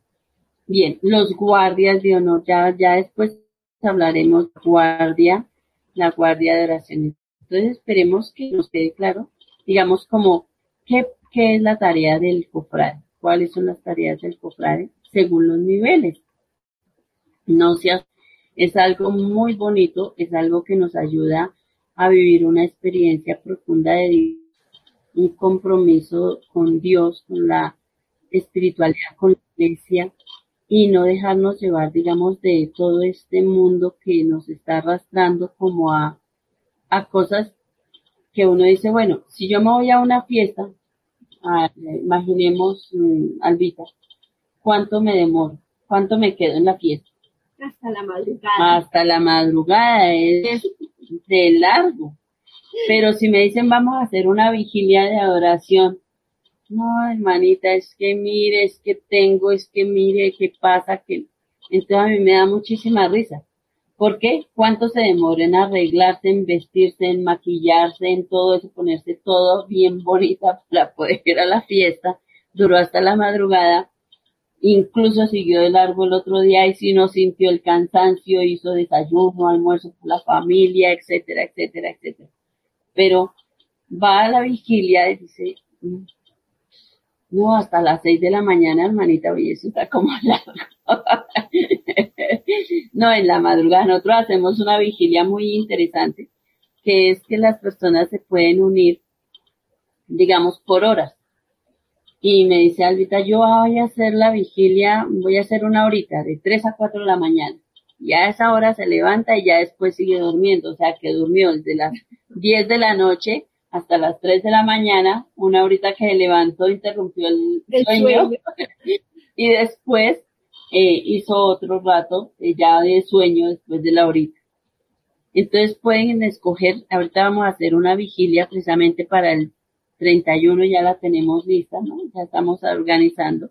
Bien, los guardias de honor, ya, ya después hablaremos guardia, la guardia de oración. Entonces esperemos que nos quede claro, digamos como, ¿qué, qué es la tarea del cofrade? ¿Cuáles son las tareas del cofrade? Según los niveles. No sea, es algo muy bonito, es algo que nos ayuda a vivir una experiencia profunda de Dios, un compromiso con Dios, con la espiritualidad, con la iglesia, y no dejarnos llevar, digamos, de todo este mundo que nos está arrastrando como a, a cosas que uno dice, bueno, si yo me voy a una fiesta, imaginemos, mm, Albita, ¿cuánto me demoro? ¿Cuánto me quedo en la fiesta? Hasta la madrugada. Hasta la madrugada, es de largo. Pero si me dicen vamos a hacer una vigilia de adoración, no, hermanita, es que mire, es que tengo, es que mire, qué pasa, que entonces a mí me da muchísima risa. ¿Por qué? ¿Cuánto se demora en arreglarse, en vestirse, en maquillarse, en todo eso, ponerse todo bien bonita para poder ir a la fiesta? Duró hasta la madrugada. Incluso siguió de largo el otro día y si no sintió el cansancio, hizo desayuno, almuerzo con la familia, etcétera, etcétera, etcétera. Pero va a la vigilia y dice, "Mm, no, hasta las seis de la mañana, hermanita, oye, eso está como largo. no, en la madrugada nosotros hacemos una vigilia muy interesante, que es que las personas se pueden unir, digamos, por horas. Y me dice Albita, yo voy a hacer la vigilia, voy a hacer una horita, de tres a cuatro de la mañana. Y a esa hora se levanta y ya después sigue durmiendo, o sea que durmió desde las 10 de la noche hasta las 3 de la mañana, una horita que se levantó, interrumpió el, El sueño, sueño. y después eh, hizo otro rato eh, ya de sueño después de la horita. Entonces pueden escoger, ahorita vamos a hacer una vigilia precisamente para el 31, ya la tenemos lista, ¿no? Ya estamos organizando.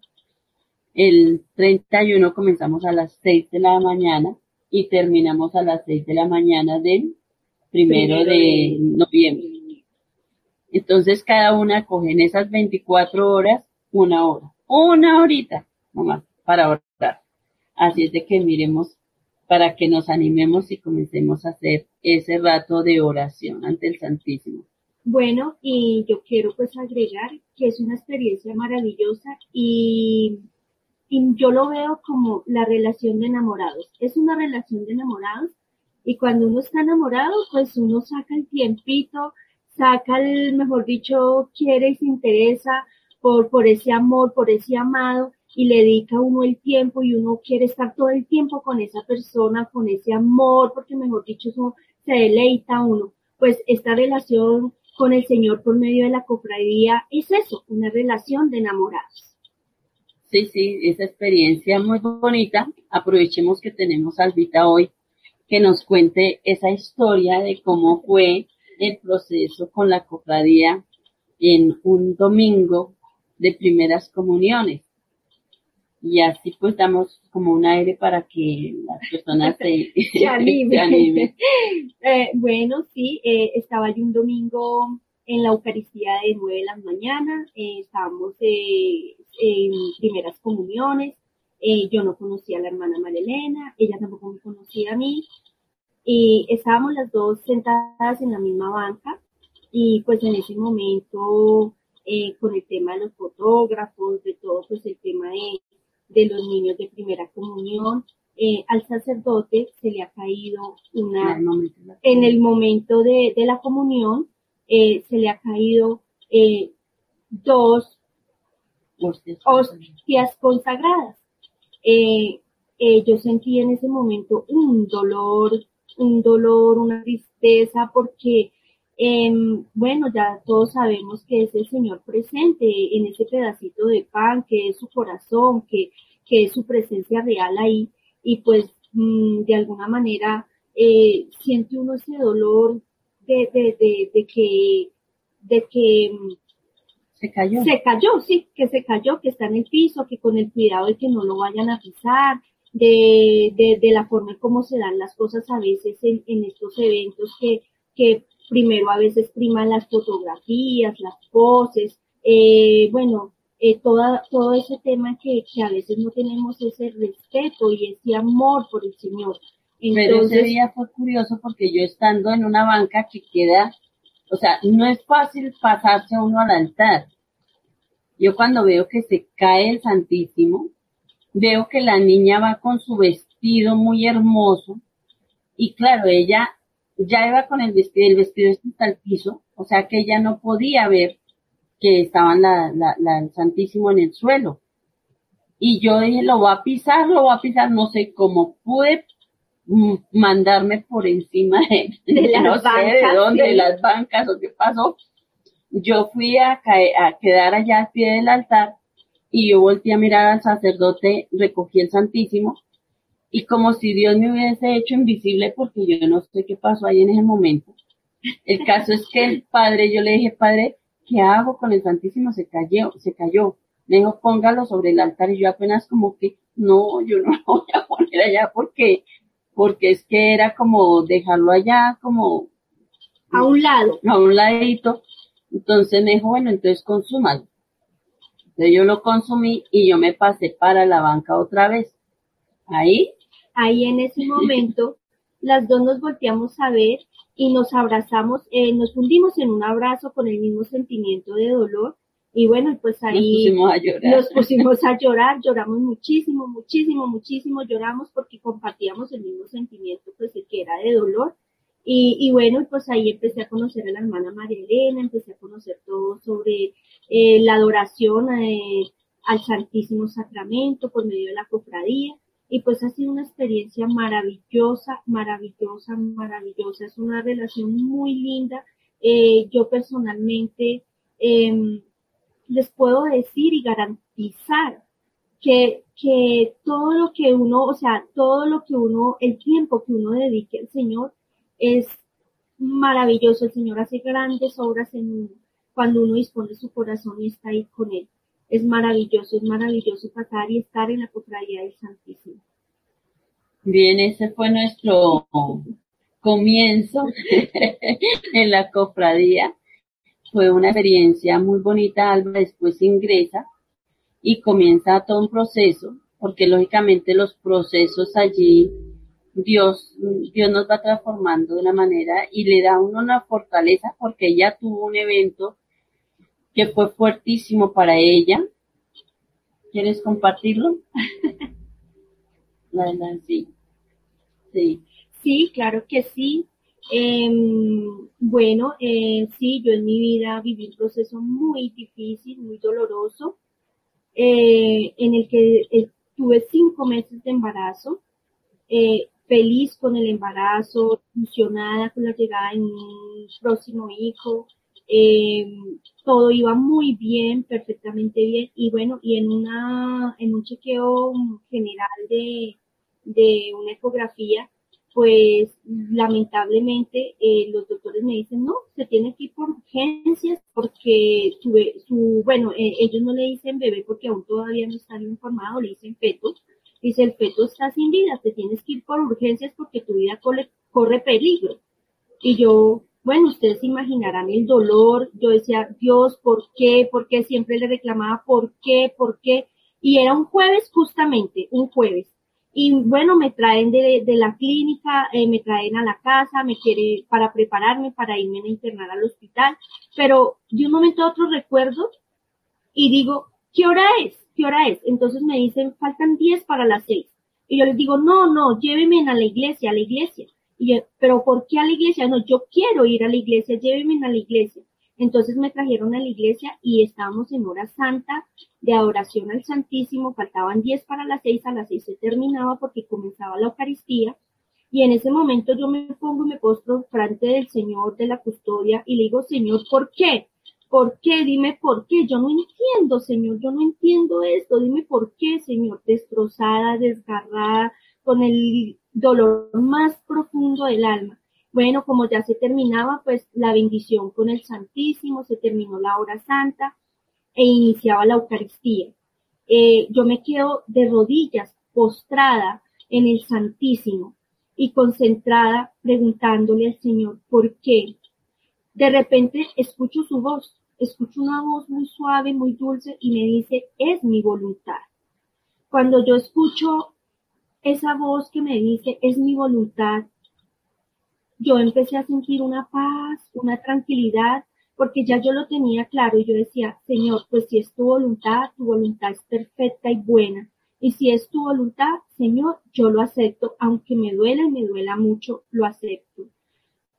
El 31 comenzamos a las 6 de la mañana y terminamos a las 6 de la mañana del primero de- noviembre. Entonces cada una coge en esas 24 horas una hora, una horita nomás para orar. Así es de que miremos para que nos animemos y comencemos a hacer ese rato de oración ante el Santísimo. Bueno, y yo quiero pues agregar que es una experiencia maravillosa y, y yo lo veo como la relación de enamorados. Es una relación de enamorados y cuando uno está enamorado, pues uno saca el tiempito, saca el, mejor dicho, quiere y se interesa por, por ese amor, por ese amado y le dedica uno el tiempo y uno quiere estar todo el tiempo con esa persona, con ese amor, porque mejor dicho, eso se deleita uno. Pues esta relación con el Señor por medio de la cofradía es eso, una relación de enamorados. Sí, sí, esa experiencia muy bonita. Aprovechemos que tenemos a Albita hoy que nos cuente esa historia de cómo fue el proceso con la cofradía en un domingo de primeras comuniones. Y así pues damos como un aire para que las personas se, Se anime. se animen. Eh, bueno, sí, eh, estaba yo un domingo en la Eucaristía de 9 de la mañana, eh, estábamos eh, en primeras comuniones, yo no conocía a la hermana Marilena, ella tampoco me conocía a mí, y estábamos las dos sentadas en la misma banca, y pues en ese momento, eh, con el tema de los fotógrafos, de todo, pues el tema de, de los niños de primera comunión, eh, al sacerdote se le ha caído una, en el momento de, de la comunión, eh, se le ha caído eh, dos Hostias. hostias consagradas. Eh, eh, yo sentí en ese momento un dolor, un dolor, una tristeza, porque, em, bueno, ya todos sabemos que es el Señor presente en ese pedacito de pan, que es su corazón, que, que es su presencia real ahí, y pues mm, de alguna manera eh, siente uno ese dolor de, de, de, de que, de que mm, Se cayó. se cayó, sí, que se cayó, que está en el piso, que con el cuidado de que no lo vayan a pisar, de, de, de la forma en cómo se dan las cosas a veces en, en estos eventos que, que primero a veces priman las fotografías, las poses, eh, bueno, eh, toda, todo ese tema que, que a veces no tenemos ese respeto y ese amor por el Señor. Pero ese día fue curioso porque yo estando en una banca que queda, o sea, no es fácil pasarse uno al altar. Yo cuando veo que se cae el Santísimo, veo que la niña va con su vestido muy hermoso y claro, ella ya iba con el vestido, el vestido está el piso, o sea que ella no podía ver que estaban la, la, la- el Santísimo en el suelo. Y yo dije, lo voy a pisar, lo voy a pisar, no sé cómo pude mandarme por encima de, De las no sé de bancas, dónde, sí. de las bancas o qué pasó. yo fui a, caer, a quedar allá al pie del altar y yo volteé a mirar al sacerdote, recogí el Santísimo y como si Dios me hubiese hecho invisible porque yo no sé qué pasó ahí en ese momento. El caso es que el padre, yo le dije, padre, ¿qué hago con el Santísimo? Se cayó, se cayó. Me dijo, póngalo sobre el altar y yo apenas como que, no, yo no lo voy a poner allá porque, porque es que era como dejarlo allá como A un lado. a un ladito. Entonces me dijo, bueno, entonces consúmalo. Entonces yo lo consumí y yo me pasé para la banca otra vez. Ahí, Ahí en ese momento, las dos nos volteamos a ver y nos abrazamos, eh, nos fundimos en un abrazo con el mismo sentimiento de dolor. Y bueno, pues nos ahí pusimos a llorar. nos pusimos a llorar, lloramos muchísimo, muchísimo, muchísimo, lloramos porque compartíamos el mismo sentimiento, pues el que era de dolor. Y, bueno, pues ahí empecé a conocer a la hermana María Elena, empecé a conocer todo sobre eh, la adoración eh, al Santísimo Sacramento por medio de la cofradía. Y pues ha sido una experiencia maravillosa, maravillosa, maravillosa. Es una relación muy linda. Eh, yo personalmente em, les puedo decir y garantizar que, que todo lo que uno, o sea, todo lo que uno, el tiempo que uno dedique al Señor es maravilloso. El Señor hace grandes obras en uno cuando uno dispone su corazón y está ahí con Él. Es maravilloso, es maravilloso pasar y estar en la cofradía del Santísimo. Bien, ese fue nuestro comienzo en la cofradía. Fue una experiencia muy bonita. Alba después ingresa y comienza todo un proceso, porque lógicamente los procesos allí, Dios, Dios nos va transformando de una manera y le da a uno una fortaleza, porque ella tuvo un evento que fue fuertísimo para ella. ¿Quieres compartirlo? La verdad, sí. Sí. Sí, claro que sí. Em, bueno, eh, sí, yo en mi vida viví un proceso muy difícil, muy doloroso, eh, en el que eh, tuve cinco meses de embarazo, eh, feliz con el embarazo, ilusionada con la llegada de un próximo hijo, eh, todo iba muy bien, perfectamente bien, y bueno, y en una, en un chequeo general de, de una ecografía, pues lamentablemente eh, los doctores me dicen, no, se tiene que ir por urgencias porque su, su bueno, eh, ellos no le dicen bebé porque aún todavía no están informados, le dicen feto. Dice, el feto está sin vida, te tienes que ir por urgencias porque tu vida corre, peligro. Y yo, bueno, ustedes imaginarán el dolor. Yo decía, Dios, ¿por qué? ¿Por qué? Siempre le reclamaba, ¿por qué? ¿Por qué? Y era un jueves justamente, un jueves. Y bueno, me traen de, de la clínica, eh, me traen a la casa, me quiere para prepararme para irme a internar al hospital. Pero de un momento a otro recuerdo y digo, ¿qué hora es? ¿Qué hora es? Entonces me dicen, faltan 10 para las 6. Y yo les digo, no, no, llévenme a la iglesia, a la iglesia. Y yo, pero ¿por qué a la iglesia? No, yo quiero ir a la iglesia, llévenme a la iglesia. Entonces me trajeron a la iglesia y estábamos en hora santa de adoración al Santísimo, faltaban 10 para las 6, a las 6 se terminaba porque comenzaba la Eucaristía. Y en ese momento yo me pongo y me postro frente del Señor de la custodia y le digo, Señor, ¿por qué? ¿Por qué? Dime por qué. Yo no entiendo, Señor, yo no entiendo esto. Dime por qué, Señor. Destrozada, desgarrada, con el dolor más profundo del alma. Bueno, como ya se terminaba, pues la bendición con el Santísimo, se terminó la hora santa e iniciaba la Eucaristía. Eh, yo me quedo de rodillas, postrada en el Santísimo y concentrada preguntándole al Señor, ¿por qué? De repente escucho su voz, escucho una voz muy suave, muy dulce y me dice, es mi voluntad. Cuando yo escucho esa voz que me dice, es mi voluntad, yo empecé a sentir una paz, una tranquilidad, porque ya yo lo tenía claro y yo decía, Señor, pues si es tu voluntad, tu voluntad es perfecta y buena. Y si es tu voluntad, Señor, yo lo acepto, aunque me duele y me duela mucho, lo acepto.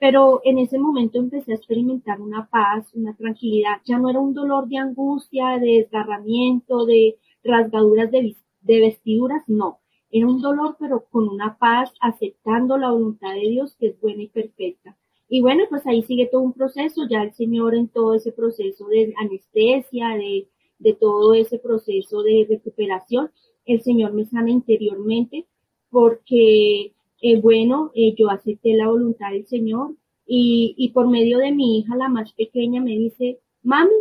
Pero en ese momento empecé a experimentar una paz, una tranquilidad. Ya no era un dolor de angustia, de desgarramiento, de rasgaduras de, vestiduras, no. Era un dolor, pero con una paz, aceptando la voluntad de Dios que es buena y perfecta. Y bueno, pues ahí sigue todo un proceso, ya el Señor en todo ese proceso de anestesia, de, de todo ese proceso de recuperación, el Señor me sana interiormente porque, eh, bueno, eh, yo acepté la voluntad del Señor y, y por medio de mi hija, la más pequeña, me dice, mami,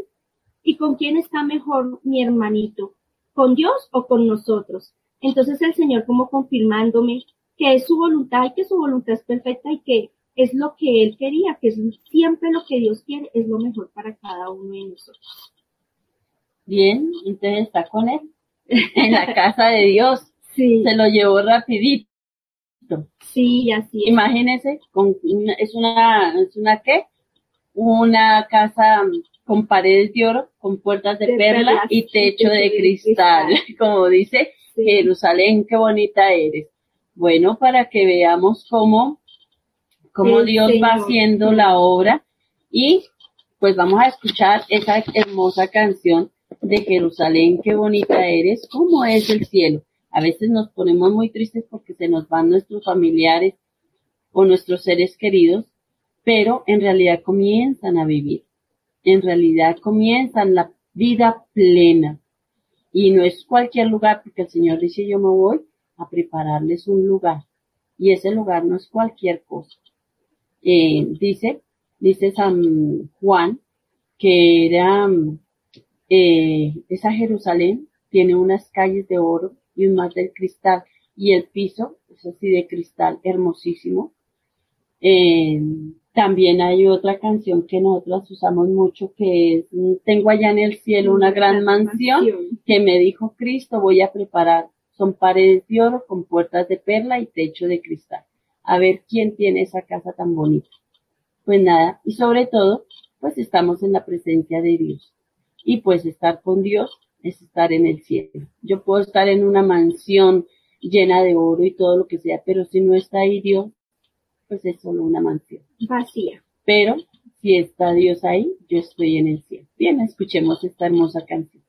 ¿y con quién está mejor mi hermanito? ¿Con Dios o con nosotros? Entonces el Señor como confirmándome que es su voluntad y que su voluntad es perfecta y que es lo que Él quería, que es siempre lo que Dios quiere, es lo mejor para cada uno de nosotros. Bien, entonces está con él en la casa de Dios. Sí, Se lo llevó rapidito. Sí, así es. Imagínense, con es una, es una qué? Una casa mm, con paredes de oro, con puertas de, De perla perlas y techo de cristal. Como dice Sí. Jerusalén, qué bonita eres. Bueno, para que veamos cómo, cómo Dios va haciendo la obra y pues vamos a escuchar esa hermosa canción de Jerusalén, qué bonita eres, cómo es el cielo. A veces nos ponemos muy tristes porque se nos van nuestros familiares o nuestros seres queridos, pero en realidad comienzan a vivir. En realidad comienzan la vida plena. Y no es cualquier lugar, porque el Señor dice, yo me voy a prepararles un lugar. Y ese lugar no es cualquier cosa. Eh, dice, dice San Juan, que era, eh, esa Jerusalén tiene unas calles de oro y un mar de cristal. Y el piso es así de cristal, hermosísimo. Eh, también hay otra canción que nosotros usamos mucho que es Tengo allá en el cielo una gran mansión que me dijo Cristo voy a preparar. Son paredes de oro con puertas de perla y techo de cristal. A ver quién tiene esa casa tan bonita. Pues nada, y sobre todo, pues estamos en la presencia de Dios. Y pues estar con Dios es estar en el cielo. Yo puedo estar en una mansión llena de oro y todo lo que sea, pero si no está ahí Dios, pues es solo una mansión. Vacía. Pero si está Dios ahí, yo estoy en el cielo. Bien, escuchemos esta hermosa canción.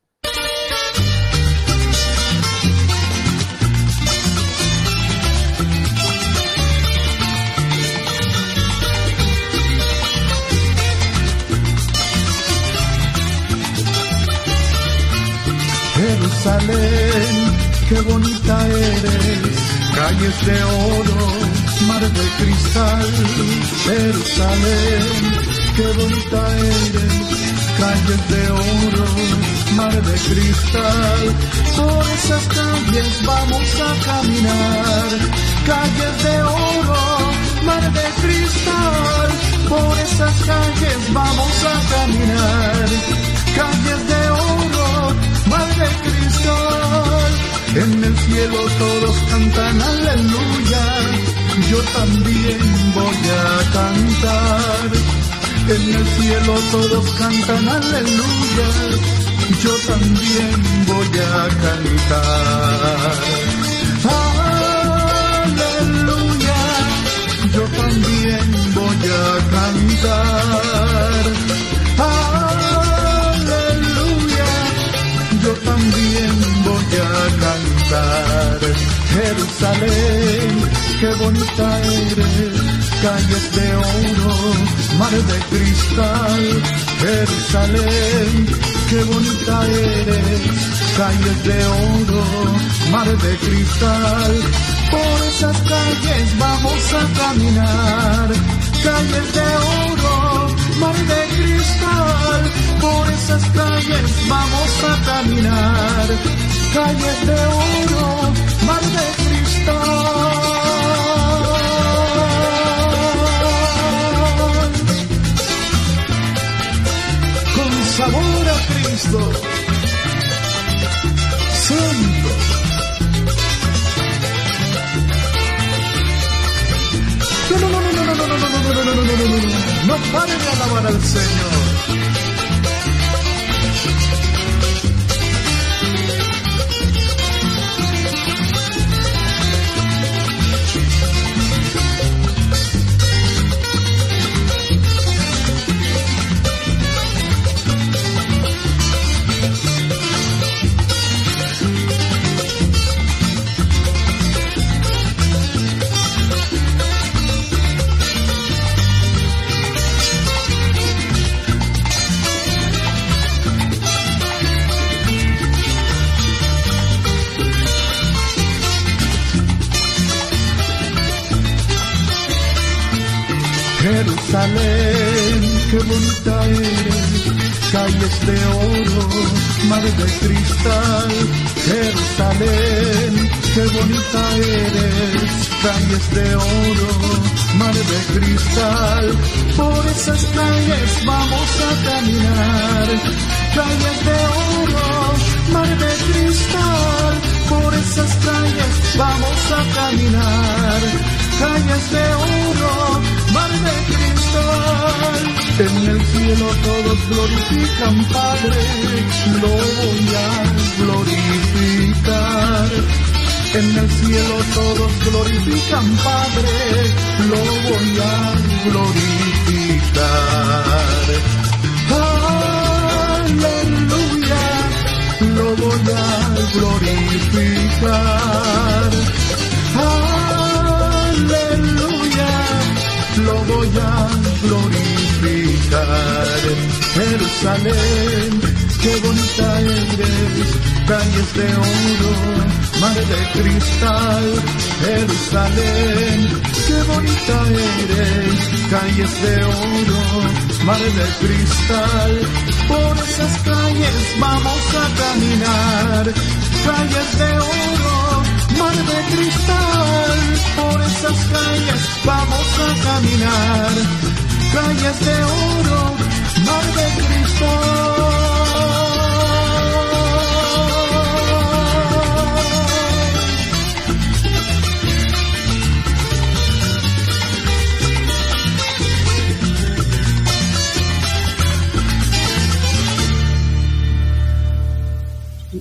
Jerusalén, qué bonita eres, calles de oro, mar de cristal. Jerusalén, qué bonita eres, calles de oro, mar de cristal. Por esas calles vamos a caminar, calles de oro, mar de cristal. Por esas calles vamos a caminar, calles de oro, En el cielo todos cantan aleluya, yo también voy a cantar. En el cielo todos cantan aleluya, yo también voy a cantar. Aleluya, yo también voy a cantar. Aleluya, yo también Jerusalén, qué bonita eres, calles de oro, mar de cristal. Jerusalén, qué bonita eres, calles de oro, mar de cristal. Por esas calles vamos a caminar, calles de oro, mar de cristal. Por esas calles vamos a caminar, calles de oro, mar de cristal. Con sabor a Cristo, santo. No, no, no, no, no, no, no, no, no, no, no, no, no, no, no, no, no, no pare de alabar al Señor. Jerusalén, calles de oro, mar de cristal. Jerusalén, qué bonita eres, calles de oro, mar de cristal. Por esas calles vamos a caminar, calles de oro, mar de cristal. Por esas calles vamos a caminar, calles de oro, mar de. En el cielo todos glorifican, Padre, lo voy a glorificar. En el cielo todos glorifican, Padre, lo voy a glorificar. Aleluya, lo voy a glorificar. Lo voy a glorificar. Jerusalén, qué bonita eres, calles de oro, mar de cristal. Jerusalén, qué bonita eres, calles de oro, mar de cristal. Por esas calles vamos a caminar, calles de oro, mar de cristal. Por esas calles vamos a caminar, calles de oro, mar de cristal.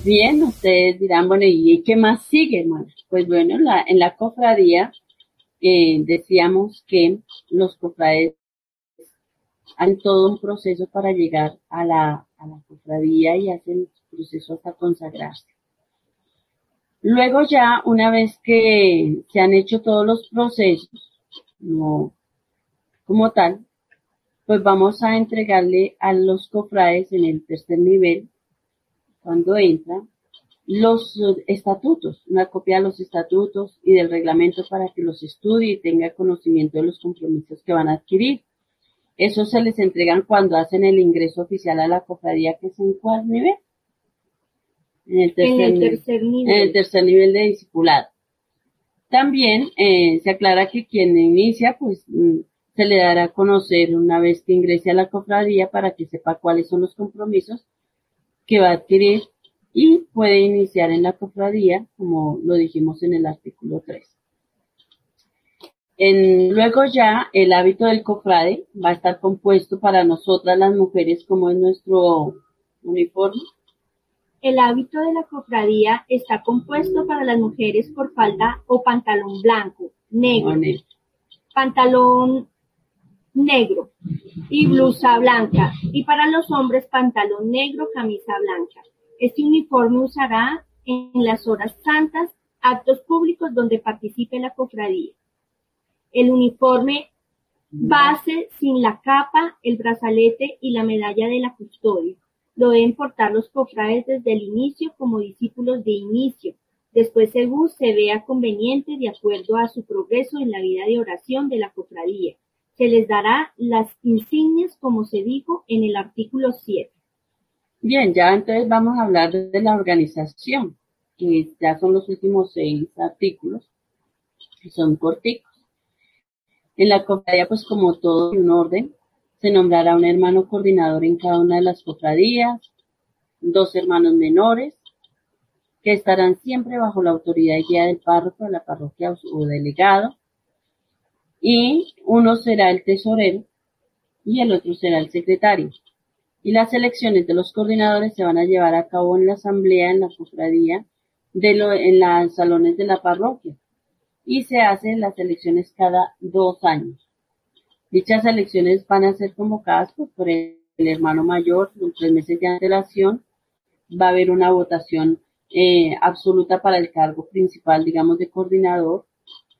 Bien, ustedes dirán, bueno, ¿y qué más sigue, hermanos? Pues bueno, la, en la cofradía eh, decíamos que los cofrades han todo un proceso para llegar a la, a la cofradía y hacen proceso hasta consagrarse. Luego ya, una vez que se han hecho todos los procesos, no, como tal, pues vamos a entregarle a los cofrades en el tercer nivel cuando entran los estatutos, una copia de los estatutos y del reglamento para que los estudie y tenga conocimiento de los compromisos que van a adquirir. Eso se les entregan cuando hacen el ingreso oficial a la cofradía, que es en cuál nivel? En el tercer, En el nivel. En el tercer nivel de discipulado. También eh, se aclara que quien inicia, pues mm, se le dará a conocer una vez que ingrese a la cofradía para que sepa cuáles son los compromisos que va a adquirir y puede iniciar en la cofradía, como lo dijimos en el artículo 3. En, luego ya el hábito del cofrade va a estar compuesto para nosotras las mujeres como es nuestro uniforme. El hábito de la cofradía está compuesto para las mujeres por falda o pantalón blanco, negro. pantalón negro y blusa blanca y para los hombres pantalón negro, camisa blanca. Este uniforme usará en las horas santas, actos públicos donde participe la cofradía. El uniforme base sin la capa, el brazalete y la medalla de la custodia. Lo deben portar los cofrades desde el inicio como discípulos de inicio, después según se vea conveniente de acuerdo a su progreso en la vida de oración de la cofradía. Se les dará las insignias como se dijo en el artículo 7. Bien, ya entonces vamos a hablar de la organización, que ya son los últimos seis artículos, que son corticos. En la cofradía, pues como todo en un orden, se nombrará un hermano coordinador en cada una de las cofradías, dos hermanos menores, que estarán siempre bajo la autoridad y guía del párroco de la parroquia o delegado, y uno será el tesorero y el otro será el secretario. Y las elecciones de los coordinadores se van a llevar a cabo en la asamblea, en la cofradía, de en los salones de la parroquia. Y se hacen las elecciones cada dos años. Dichas elecciones van a ser convocadas por el, el hermano mayor con tres meses de antelación. Va a haber una votación eh, absoluta para el cargo principal, digamos, de coordinador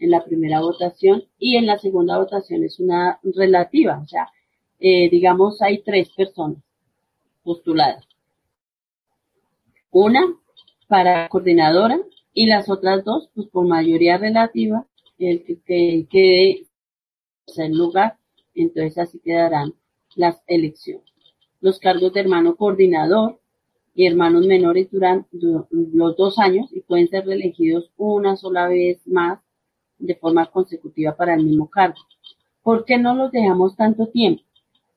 en la primera votación y en la segunda votación es una relativa, o sea, eh, digamos, hay tres personas postuladas. Una para coordinadora y las otras dos, pues por mayoría relativa, el que, que quede en lugar Entonces así quedarán las elecciones. Los cargos de hermano coordinador y hermanos menores duran du- los dos años y pueden ser reelegidos una sola vez más de forma consecutiva para el mismo cargo. ¿Por qué no los dejamos tanto tiempo?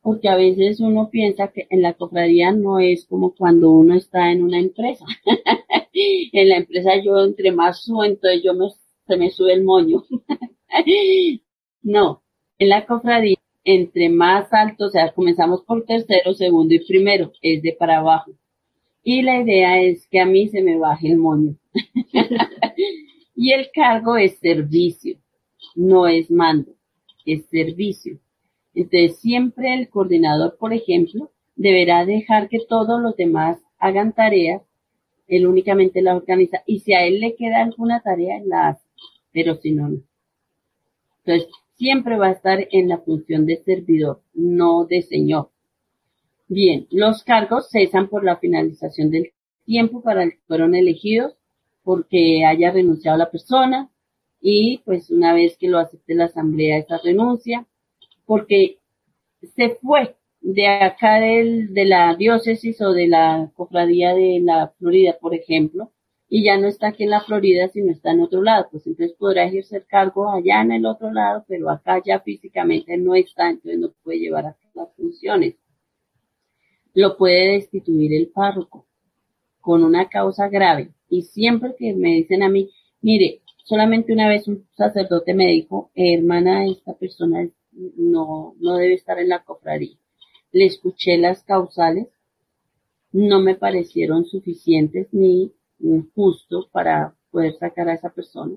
Porque a veces uno piensa que en la cofradía no es como cuando uno está en una empresa. en la empresa yo entre más subo, entonces yo me, se me sube el moño. no, en la cofradía entre más alto, o sea, comenzamos por tercero, segundo y primero, es de para abajo. Y la idea es que a mí se me baje el moño. y el cargo es servicio, no es mando, es servicio. Entonces siempre el coordinador, por ejemplo, deberá dejar que todos los demás hagan tareas, él únicamente la organiza y si a él le queda alguna tarea, la hace, pero si no, no. Entonces siempre va a estar en la función de servidor, no de señor. Bien, los cargos cesan por la finalización del tiempo para el que fueron elegidos, porque haya renunciado la persona y pues una vez que lo acepte la asamblea esa renuncia, porque se fue de acá del, de la diócesis o de la cofradía de la Florida, por ejemplo, y ya no está aquí en la Florida, sino está en otro lado, pues entonces podrá ejercer cargo allá en el otro lado, pero acá ya físicamente no está, entonces no puede llevar a las funciones. Lo puede destituir el párroco con una causa grave. Y siempre que me dicen a mí, mire, solamente una vez un sacerdote me dijo, hermana, esta persona no, no debe estar en la cofradía. Le escuché las causales, no me parecieron suficientes ni justo para poder sacar a esa persona.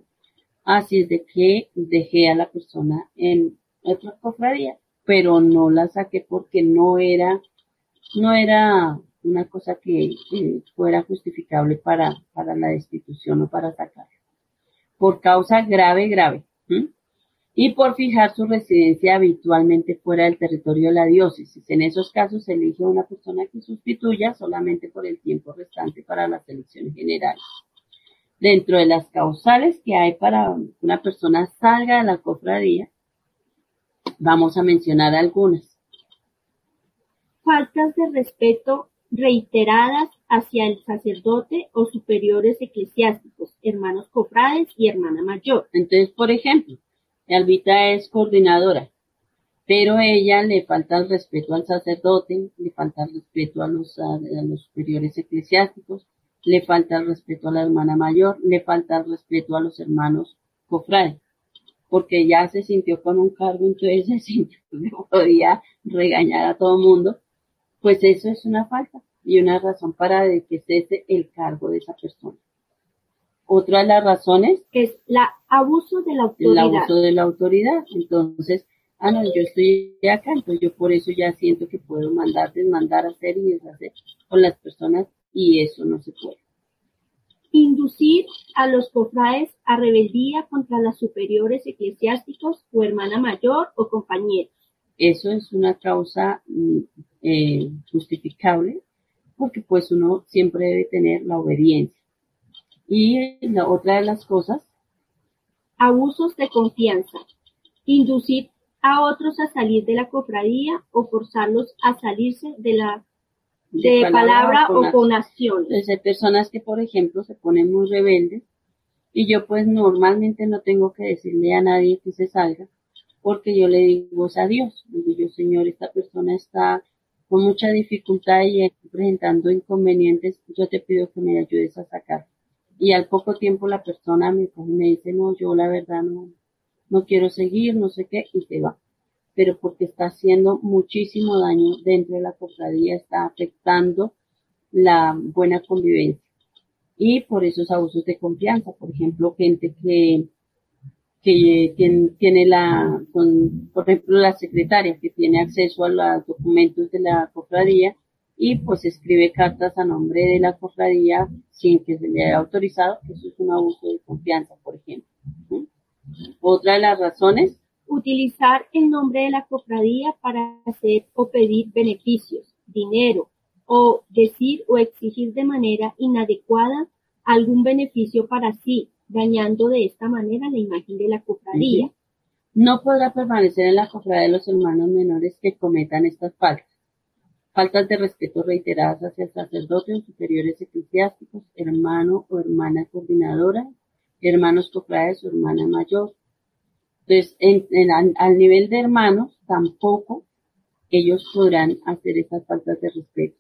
Así es de que dejé a la persona en otra cofradía, pero no la saqué porque no era, no era una cosa que, fuera justificable para, para la destitución o para sacarla. Por causa grave, grave. Y por fijar su residencia habitualmente fuera del territorio de la diócesis. En esos casos se elige una persona que sustituya solamente por el tiempo restante para las elecciones generales. Dentro de las causales que hay para que una persona salga de la cofradía, vamos a mencionar algunas. Faltas de respeto reiteradas hacia el sacerdote o superiores eclesiásticos, hermanos cofrades y hermana mayor. Entonces, por ejemplo, Albita es coordinadora, pero ella le falta el respeto al sacerdote, le falta el respeto a los, a, a los superiores eclesiásticos, le falta el respeto a la hermana mayor, le falta el respeto a los hermanos cofrades, porque ya se sintió con un cargo, entonces se sintió que podía regañar a todo el mundo, pues eso es una falta y una razón para de que cese el cargo de esa persona. Otra de las razones Es la abuso de la el autoridad. abuso de la autoridad. Entonces, ah, no, yo estoy acá, entonces yo por eso ya siento que puedo mandar, desmandar, hacer y deshacer con las personas y eso no se puede. Inducir a los cofrades a rebeldía contra los superiores eclesiásticos o hermana mayor o compañeros. Eso es una causa mm, eh, justificable porque pues uno siempre debe tener la obediencia. Y la otra de las cosas, Abusos de confianza. Inducir a otros a salir de la cofradía o forzarlos a salirse de la de, palabra, o con acción. Entonces hay personas que, por ejemplo, se ponen muy rebeldes y yo pues normalmente no tengo que decirle a nadie que se salga porque yo le digo a Dios. Digo yo, Señor, esta persona está con mucha dificultad y presentando inconvenientes, yo te pido que me ayudes a sacar. Y al poco tiempo la persona me, dice, no, yo la verdad no, no quiero seguir, no sé qué, y se va. Pero porque está haciendo muchísimo daño dentro de la cofradía, está afectando la buena convivencia. Y por esos abusos de confianza, por ejemplo, gente que, que tiene, tiene la, con, por ejemplo, la secretaria que tiene acceso a los documentos de la cofradía y pues escribe cartas a nombre de la cofradía sin que se le haya autorizado, eso es un abuso de confianza, por ejemplo. Otra de las razones Utilizar el nombre de la cofradía para hacer o pedir beneficios, dinero, o decir o exigir de manera inadecuada algún beneficio para sí, dañando de esta manera la imagen de la cofradía. No podrá permanecer en la cofradía de los hermanos menores que cometan estas faltas. Faltas de respeto reiteradas hacia el sacerdote o superiores eclesiásticos, hermano o hermana coordinadora, hermanos cofrades o hermana mayor. Entonces, en- en- al, al nivel de hermanos, tampoco ellos podrán hacer esas faltas de respeto.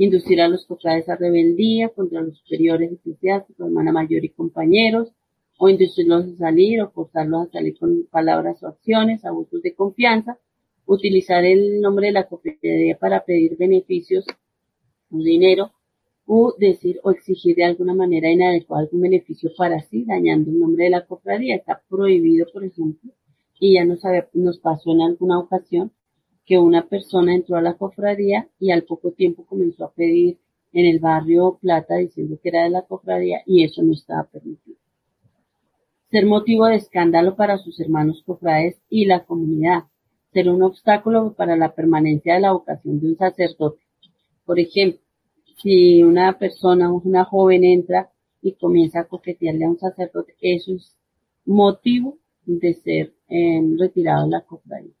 Inducir a los cofrades a rebeldía contra los superiores eclesiásticos, hermana mayor y compañeros, o inducirlos a salir o forzarlos a salir con palabras o acciones, abusos de confianza, utilizar el nombre de la cofradía para pedir beneficios o dinero, o decir o exigir de alguna manera inadecuada algún beneficio para sí, dañando el nombre de la cofradía. Está prohibido, por ejemplo, y ya nos, nos pasó en alguna ocasión que una persona entró a la cofradía y al poco tiempo comenzó a pedir en el barrio plata diciendo que era de la cofradía y eso no estaba permitido. Ser motivo de escándalo para sus hermanos cofrades y la comunidad. Ser un obstáculo para la permanencia de la vocación de un sacerdote. Por ejemplo, si una persona, una joven entra y comienza a coquetearle a un sacerdote, eso es motivo de ser eh, retirado de la cofradía.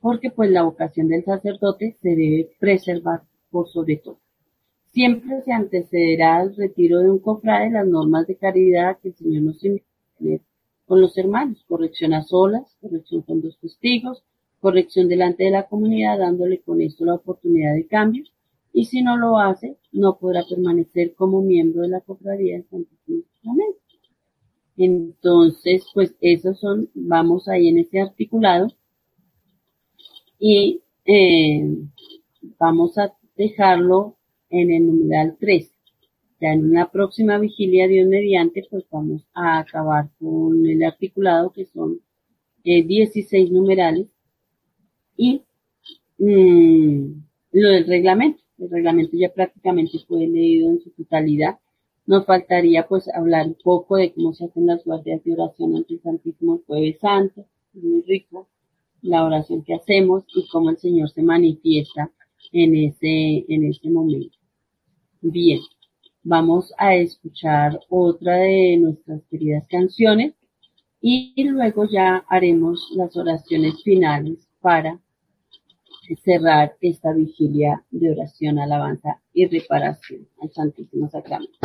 Porque pues la vocación del sacerdote se debe preservar por sobre todo. Siempre se antecederá al retiro de un cofrade las normas de caridad que el Señor nos invita a tener con los hermanos. Corrección a solas, corrección con dos testigos, corrección delante de la comunidad, dándole con esto la oportunidad de cambio. Y si no lo hace, no podrá permanecer como miembro de la cofradía del Santísimo Sacramento. Entonces, pues esos son, vamos ahí en ese articulado y eh, vamos a dejarlo en el numeral 3. Ya en una próxima vigilia, Dios mediante, pues vamos a acabar con el articulado que son eh, 16 numerales y mm, lo del reglamento. El reglamento ya prácticamente fue leído en su totalidad. Nos faltaría pues hablar un poco de cómo se hacen las guardias de oración ante el Santísimo Jueves Santo, muy rico, la oración que hacemos y cómo el Señor se manifiesta en ese, en ese momento. Bien, vamos a escuchar otra de nuestras queridas canciones y luego ya haremos las oraciones finales para cerrar esta vigilia de oración, alabanza y reparación al Santísimo Sacramento.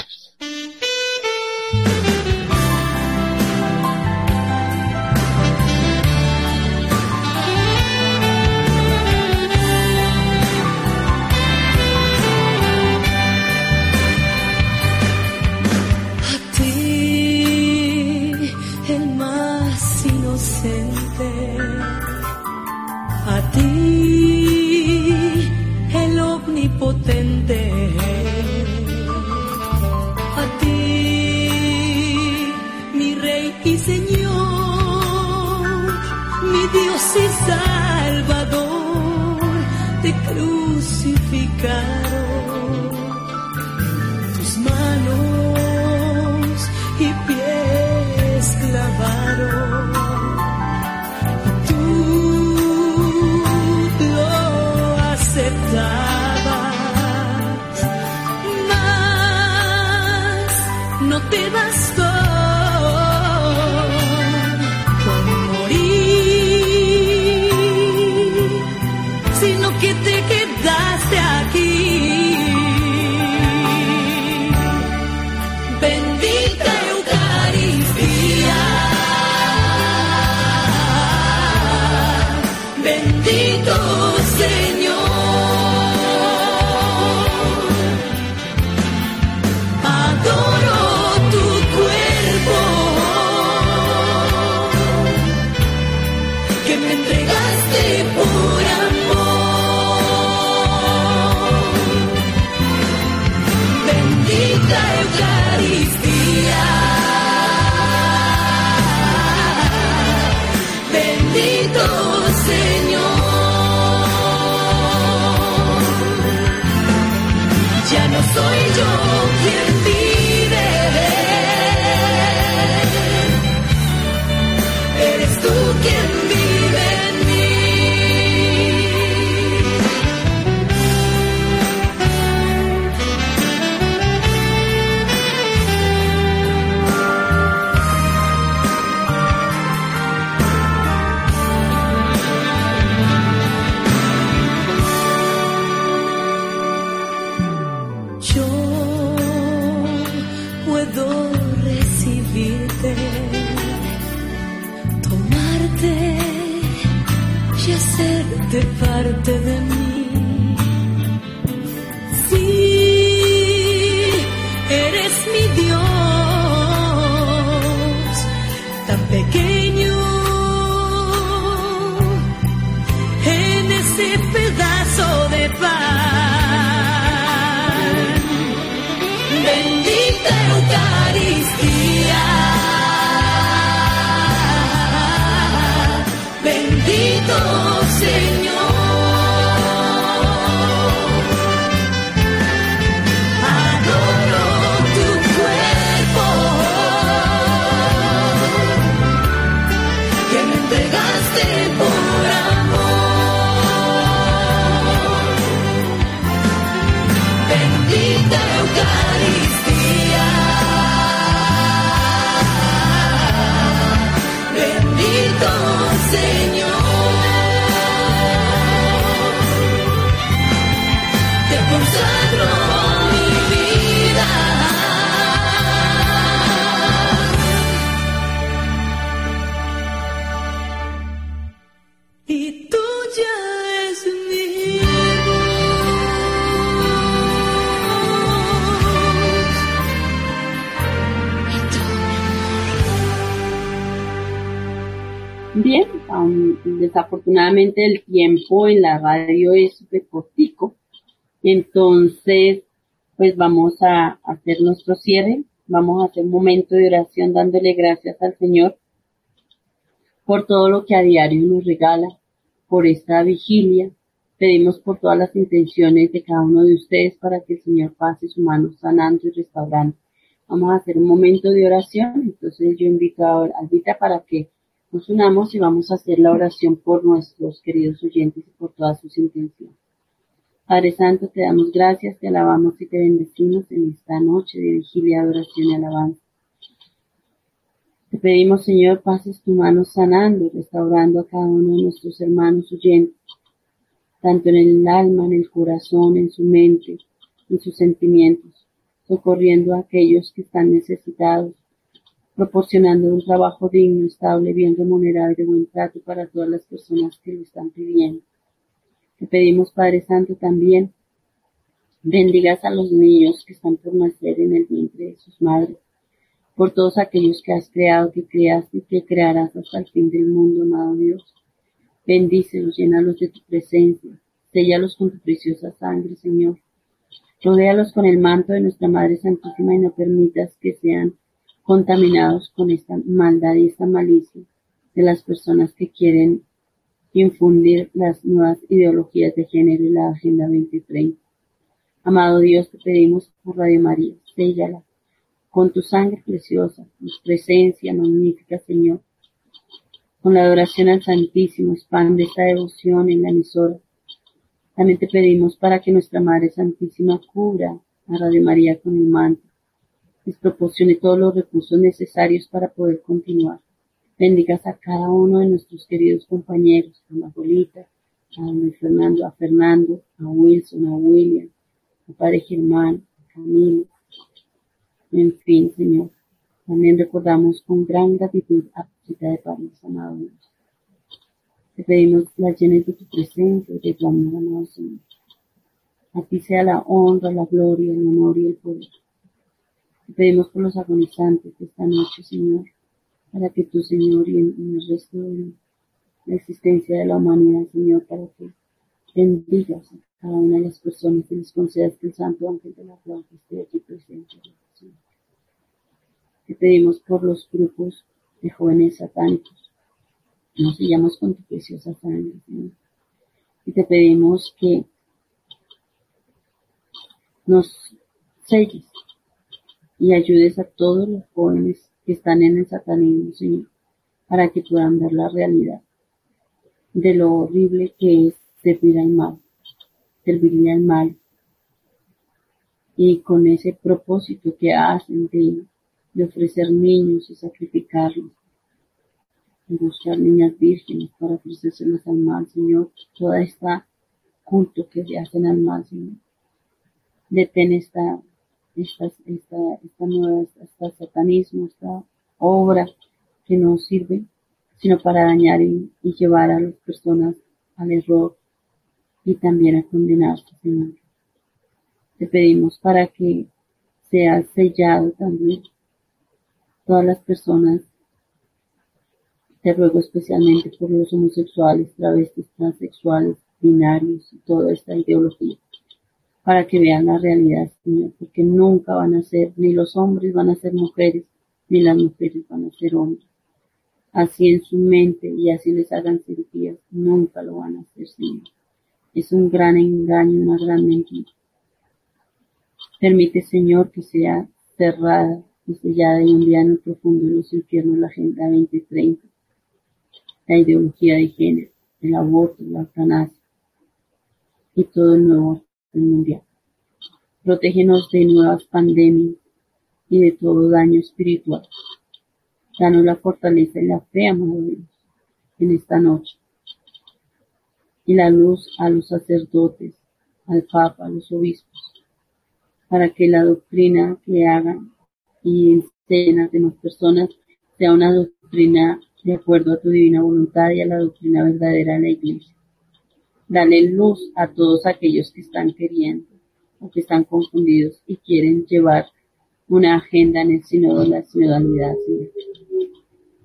Soy el tiempo en la radio es súper cortico. Entonces, pues vamos a hacer nuestro cierre. Vamos a hacer un momento de oración dándole gracias al Señor por todo lo que a diario nos regala, por esta vigilia. Pedimos por todas las intenciones de cada uno de ustedes para que el Señor pase su mano sanando y restaurando. Vamos a hacer un momento de oración. Entonces yo invito a Albita para que nos unamos y vamos a hacer la oración por nuestros queridos oyentes y por todas sus intenciones. Padre Santo, te damos gracias, te alabamos y te bendecimos en esta noche de vigilia, adoración y alabanza. Te pedimos, Señor, pases tu mano sanando restaurando a cada uno de nuestros hermanos oyentes, tanto en el alma, en el corazón, en su mente, en sus sentimientos, socorriendo a aquellos que están necesitados, proporcionando un trabajo digno, estable, bien remunerado y de buen trato para todas las personas que lo están pidiendo. Te pedimos, Padre Santo, también bendigas a los niños que están por nacer en el vientre de sus madres, por todos aquellos que has creado, que creaste y que crearás hasta el fin del mundo, amado Dios. Bendícelos, llénalos de tu presencia, séllalos con tu preciosa sangre, Señor. Rodéalos con el manto de nuestra Madre Santísima y no permitas que sean contaminados con esta maldad y esta malicia de las personas que quieren infundir las nuevas ideologías de género y la Agenda 2030. Amado Dios, te pedimos por Radio María, séllala con tu sangre preciosa, tu presencia magnífica, Señor. Con la adoración al Santísimo, expande esta devoción en la emisora. También te pedimos para que nuestra Madre Santísima cubra a Radio María con el manto, les proporcione todos los recursos necesarios para poder continuar. Bendigas a cada uno de nuestros queridos compañeros, a Marbolita, a Luis Fernando, a Fernando, a Wilson, a William, a Padre Germán, a Camilo, en fin, Señor. También recordamos con gran gratitud a Cita de París, amado. Te pedimos las llenes de tu presencia y de tu amor, amado Señor. A ti sea la honra, la gloria, el honor y el poder. Te pedimos por los agonizantes de esta noche, Señor, para que tú, Señor, y en, el resto de la existencia de la humanidad, Señor, para que bendigas a cada una de las personas y les concedas que el Santo Ángel de la Guardia esté aquí presente. Señor. Te pedimos por los grupos de jóvenes satánicos. Nos sellamos con tu preciosa sangre, Señor. Y te pedimos que nos selles y ayudes a todos los jóvenes que están en el satanismo, Señor, para que puedan ver la realidad de lo horrible que es servir al mal, servirle al mal, y con ese propósito que hacen de, de ofrecer niños y sacrificarlos, y buscar niñas vírgenes para ofrecérselas al mal, Señor, toda esta culto que hacen al mal, Señor. Detén esta, esta, esta, esta nueva, esta satanismo, esta obra que no sirve, sino para dañar y, y llevar a las personas al error y también a condenarse, Señor. Te pedimos para que sea sellado también todas las personas. Te ruego especialmente por los homosexuales, travestis, transexuales, binarios y toda esta ideología, para que vean la realidad, Señor, porque nunca van a ser, ni los hombres van a ser mujeres, ni las mujeres van a ser hombres. Así en su mente y así les hagan cirugías, nunca lo van a hacer, Señor. Es un gran engaño, una gran mentira. Permite, Señor, que sea cerrada y sellada y día en el profundo de los infiernos la Agenda 2030, la ideología de género, el aborto, la eutanasia y todo el nuevo mundial. Protégenos de nuevas pandemias y de todo daño espiritual. Danos la fortaleza y la fe, amado Dios, en esta noche. Y la luz a los sacerdotes, al Papa, a los obispos, para que la doctrina que hagan y enseñen a demás personas sea una doctrina de acuerdo a tu divina voluntad y a la doctrina verdadera de la Iglesia. Dale luz a todos aquellos que están queriendo o que están confundidos y quieren llevar una agenda en el sínodo de la sinodalidad, Señor.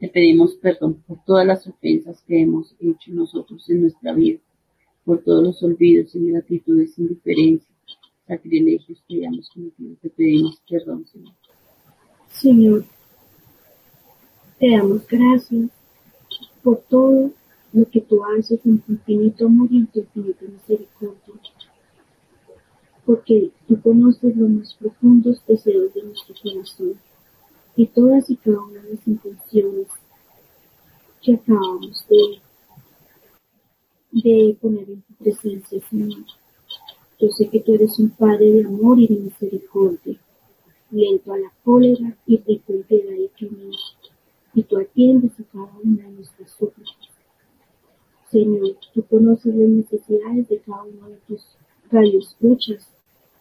Te pedimos perdón por todas las ofensas que hemos hecho nosotros en nuestra vida, por todos los olvidos, ingratitudes, indiferencias, sacrilegios que hayamos cometido. Te pedimos perdón, Señor. Señor, te damos gracias por todo lo que tú haces en tu infinito amor y en tu infinita misericordia. Porque tú conoces los más profundos deseos de nuestro corazón y todas y cada una de las intenciones que acabamos de, de poner en tu presencia, Señor. Yo sé que tú eres un Padre de amor y de misericordia, lento a la cólera y rico en piedad y y tú atiendes a cada una de nuestras súplicas. Señor, tú conoces las necesidades de cada uno de tus radioescuchas,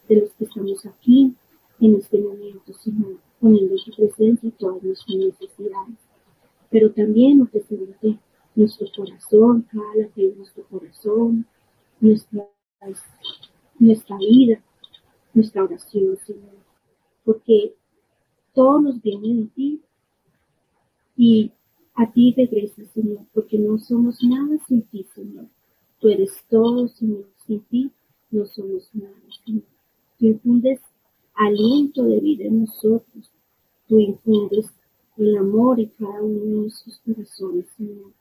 de los que estamos aquí en este momento, Señor, poniendo en tu presencia todas nuestras necesidades, pero también ofreciéndote nuestro corazón, cada latido de nuestro corazón, nuestras, nuestra vida, nuestra oración, Señor, porque todo nos viene de ti y a ti regresa, Señor, porque no somos nada sin ti, Señor. Tú eres todo, Señor. Sin ti no somos nada, Señor. Tú infundes aliento de vida en nosotros. Tú infundes el amor en cada uno de nuestros corazones, Señor.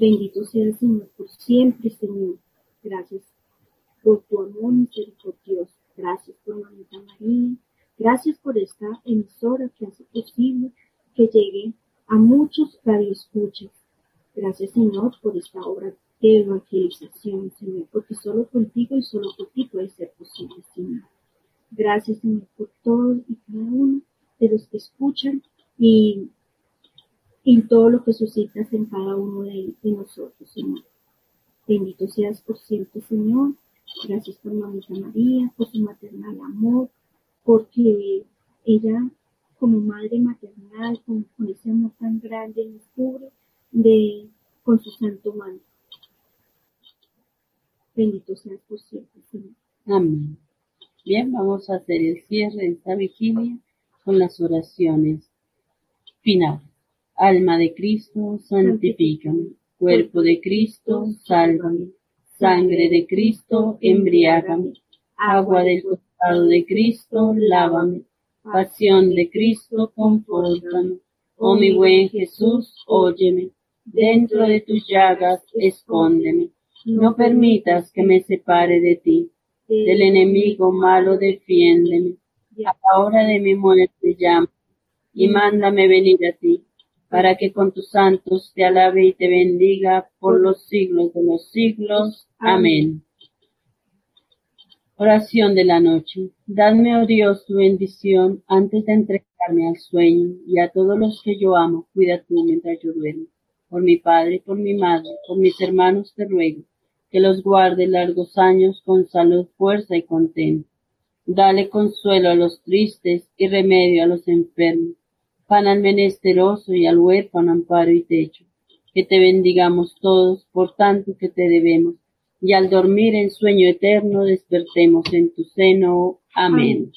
Bendito sea el Señor por siempre, Señor. Gracias por tu amor misericordioso. Gracias por Mamita María. Gracias por esta emisora que hace posible que llegue a muchos radioescuchas. Gracias, Señor, por esta obra de evangelización, Señor, porque solo contigo y solo ti puede ser posible, Señor. Gracias, Señor, por todos y cada uno de los que escuchan y, y todo lo que suscitas en cada uno de, de nosotros, Señor. Bendito seas por siempre, Señor. Gracias por Mamita María, por su maternal amor, porque ella como madre maternal, con, ese amor tan grande, nos cubre de, con su santo manto. Bendito seas por siempre, Señor. Amén. Bien, vamos a hacer el cierre de esta vigilia con las oraciones finales. Alma de Cristo, santifícame. Cuerpo de Cristo, sálvame. Sangre de Cristo, embriágame. Agua del costado de Cristo, lávame. Pasión de Cristo, confórtame. Oh mi buen Jesús, óyeme. Dentro de tus llagas, escóndeme. No permitas que me separe de ti. Del enemigo malo, defiéndeme. A la hora de mi muerte llama y mándame venir a ti, para que con tus santos te alabe y te bendiga por los siglos de los siglos. Amén. Oración de la noche. Dadme, oh Dios, tu bendición antes de entregarme al sueño, y a todos los que yo amo, cuida tú mientras yo duermo. Por mi padre, por mi madre, por mis hermanos te ruego, que los guarde largos años con salud, fuerza y contento. Dale consuelo a los tristes y remedio a los enfermos, pan al menesteroso y al huérfano amparo y techo. Que que te bendigamos todos por tanto que te debemos, y al dormir en sueño eterno despertemos en tu seno. Amén.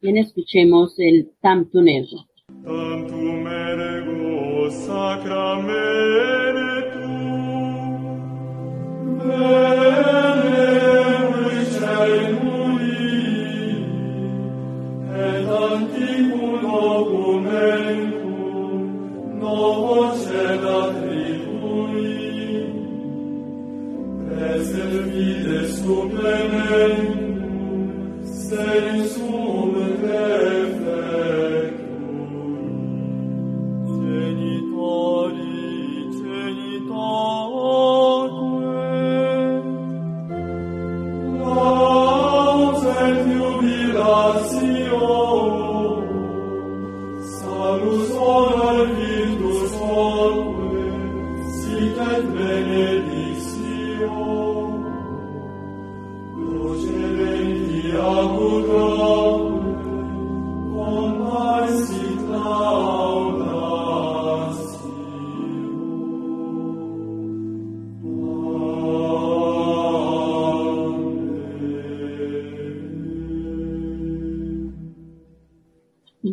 Bien, escuchemos el Tantum Ergo. Tantum ergo sacramentum Bene celui et antiquum documentum novo servides supplementum, sed in sum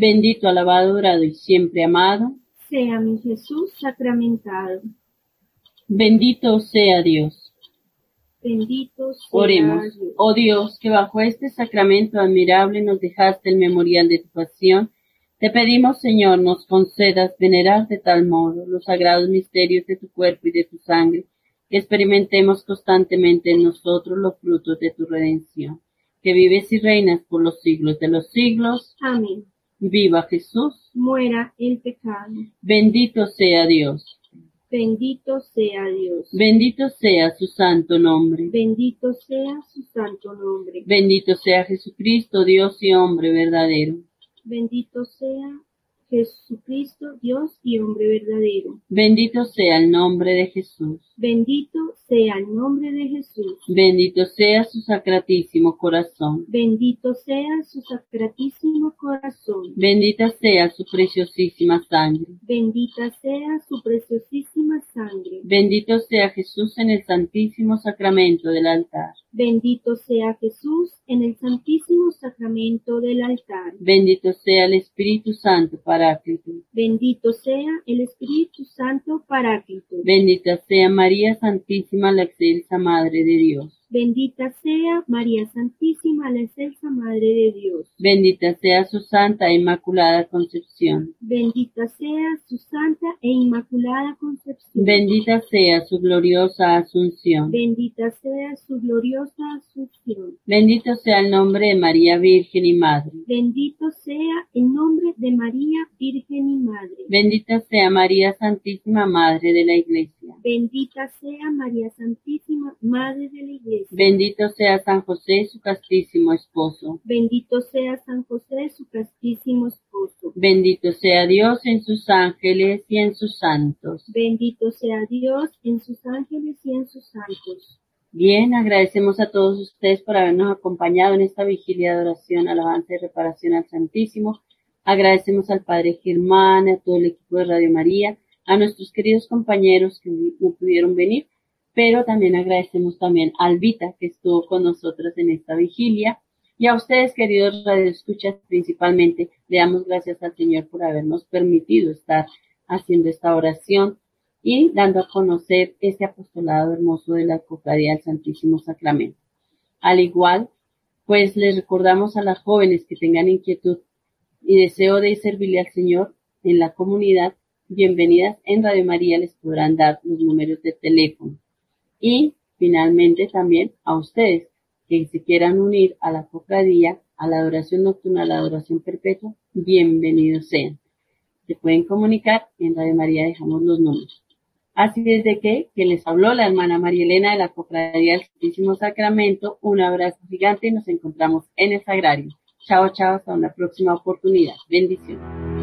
Bendito, alabado, orado y siempre amado. Sea mi Jesús sacramentado. Bendito sea Dios. Bendito sea Oremos. Dios. Oh Dios, que bajo este sacramento admirable nos dejaste el memorial de tu pasión, te pedimos, Señor, nos concedas venerar de tal modo los sagrados misterios de tu cuerpo y de tu sangre, que experimentemos constantemente en nosotros los frutos de tu redención, que vives y reinas por los siglos de los siglos. Amén. Viva Jesús. Muera el pecado. Bendito sea Dios. Bendito sea Dios. Bendito sea su santo nombre. Bendito sea su santo nombre. Bendito sea Jesucristo, Dios y hombre verdadero. Bendito sea Jesucristo, Dios y hombre verdadero. Bendito sea el nombre de Jesús. Bendito sea el nombre de Jesús. Bendito sea su sacratísimo corazón. Bendito sea su sacratísimo corazón. Bendita sea su preciosísima sangre. Bendita sea su preciosísima sangre. Bendito sea Jesús en el santísimo sacramento del altar. Bendito sea Jesús en el santísimo sacramento del altar. Bendito sea el Espíritu Santo Paráclito. Bendito sea el Espíritu Santo Paráclito. Bendita sea María Santísima, la excelsa Madre de Dios. Bendita sea María Santísima, la excelsa Madre de Dios. Bendita sea su santa e inmaculada concepción. Bendita sea su santa e inmaculada concepción. Bendita sea su gloriosa asunción. Bendita sea su gloriosa asunción. Bendito sea el nombre de María Virgen y Madre. Bendito sea el nombre de María Virgen y Madre. Bendita sea María Santísima, Madre de la Iglesia. Bendita sea María Santísima, Madre de la Iglesia. Bendito sea San José, su castísimo esposo. Bendito sea San José, su castísimo esposo. Bendito sea Dios en sus ángeles y en sus santos. Bendito sea Dios en sus ángeles y en sus santos. Bien, agradecemos a todos ustedes por habernos acompañado en esta vigilia de oración, alabanza y reparación al Santísimo. Agradecemos al Padre Germán, a todo el equipo de Radio María, a nuestros queridos compañeros que no pudieron venir, pero también agradecemos también a Albita que estuvo con nosotros en esta vigilia y a ustedes queridos radioescuchas principalmente le damos gracias al Señor por habernos permitido estar haciendo esta oración y dando a conocer este apostolado hermoso de la Cofradía del Santísimo Sacramento. Al igual, pues les recordamos a las jóvenes que tengan inquietud y deseo de servirle al Señor en la comunidad, bienvenidas en Radio María les podrán dar los números de teléfono. Y finalmente también a ustedes que se quieran unir a la cofradía, a la adoración nocturna, a la adoración perpetua, bienvenidos sean. Se pueden comunicar, en Radio María dejamos los números. Así desde que, que les habló la hermana María Elena de la Cofradía del Santísimo Sacramento, un abrazo gigante y nos encontramos en el Sagrario. Chao, chao, hasta una próxima oportunidad. Bendiciones.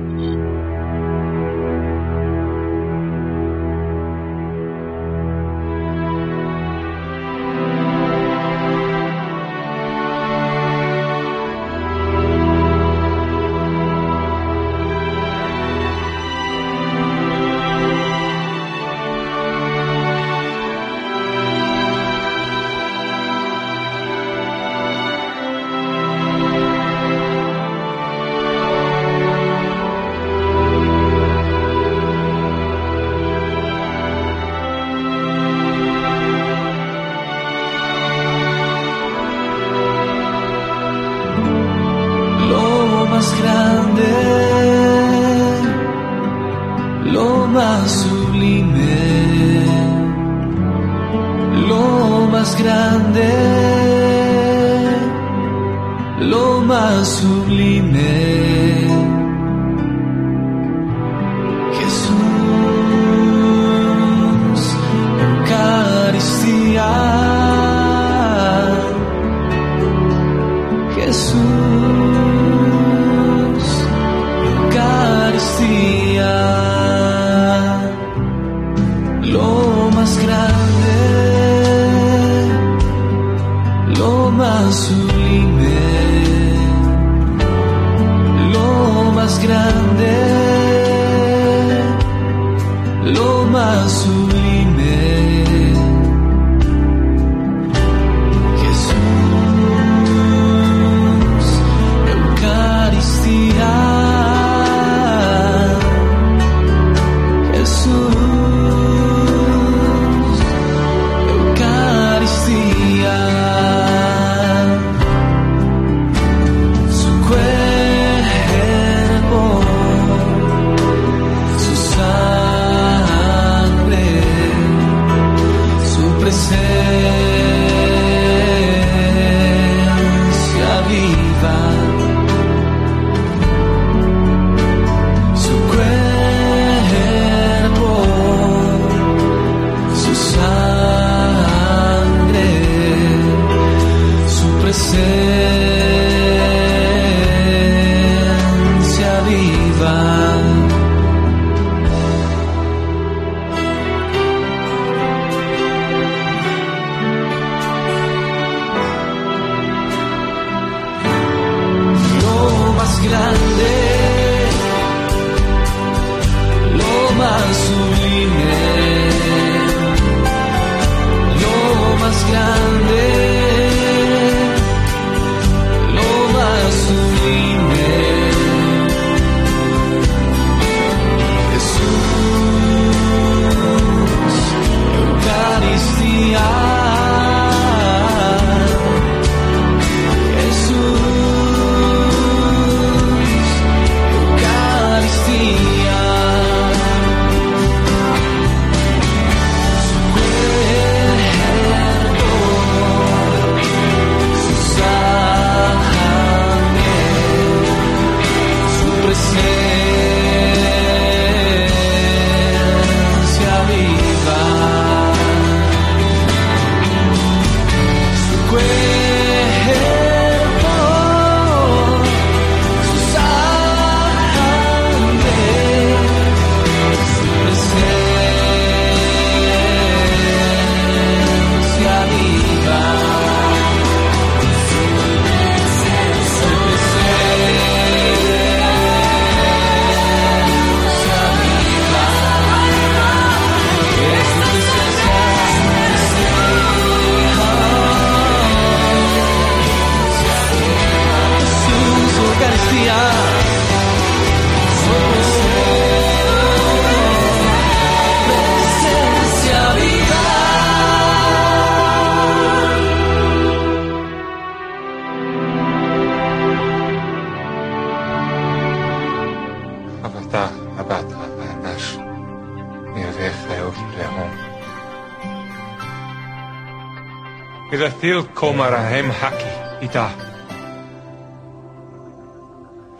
komarahim haki ita.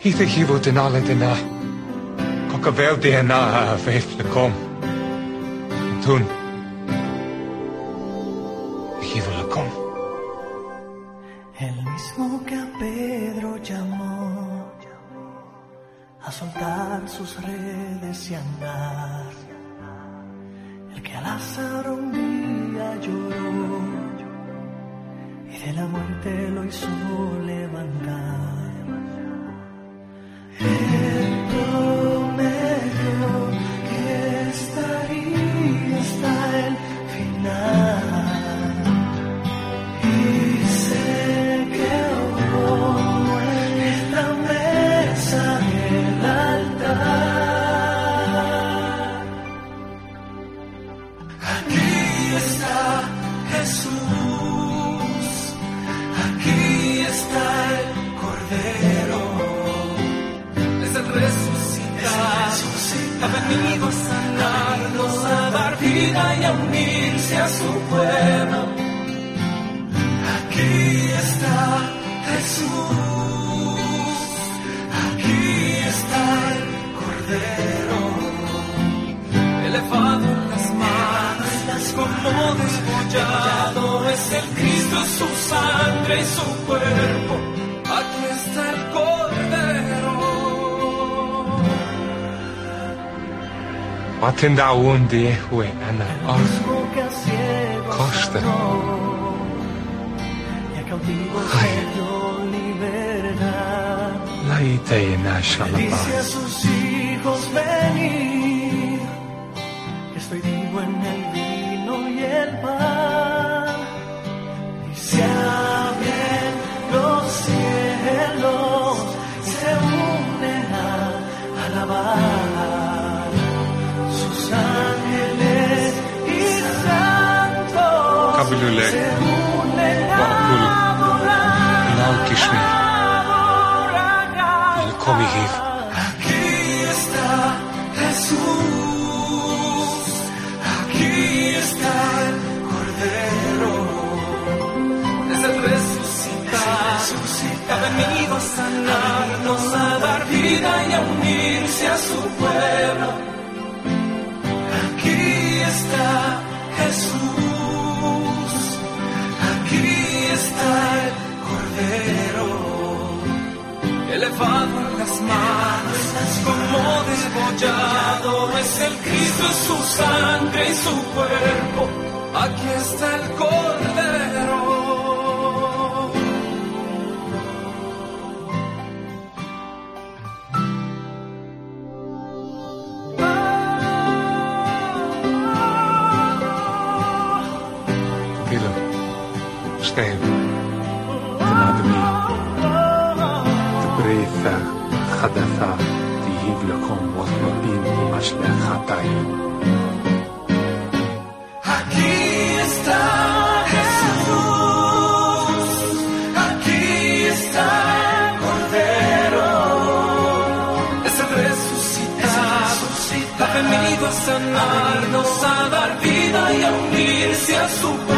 Hithe hivu denale dena. Kokavel dena avef uh, nakom. Tun. Cordero es el resucitar, ha venido a sanarnos, a dar vida y a unirse a su pueblo. Aquí está Jesús, aquí está el Cordero, elevado en las manos, como despollado es el Cristo, su sangre y su cuerpo aquí está el Cordero. Atenda un de hue ana Costa. Ay. la ite na Dice a sus hijos, venid, kishmi. Il komi hiv. Aquí está Jesús, aquí está el Cordero, es el resucitado, venido a sanarnos, a dar vida y a unirse a su pueblo. Cordero elevado en las manos, como despollado es el Cristo, es su sangre y su cuerpo. Aquí está el Cordero. Aquí está Jesús, aquí está el Cordero, es el resucitado, ha venido a sanarnos, a dar vida y a unirse a su pueblo.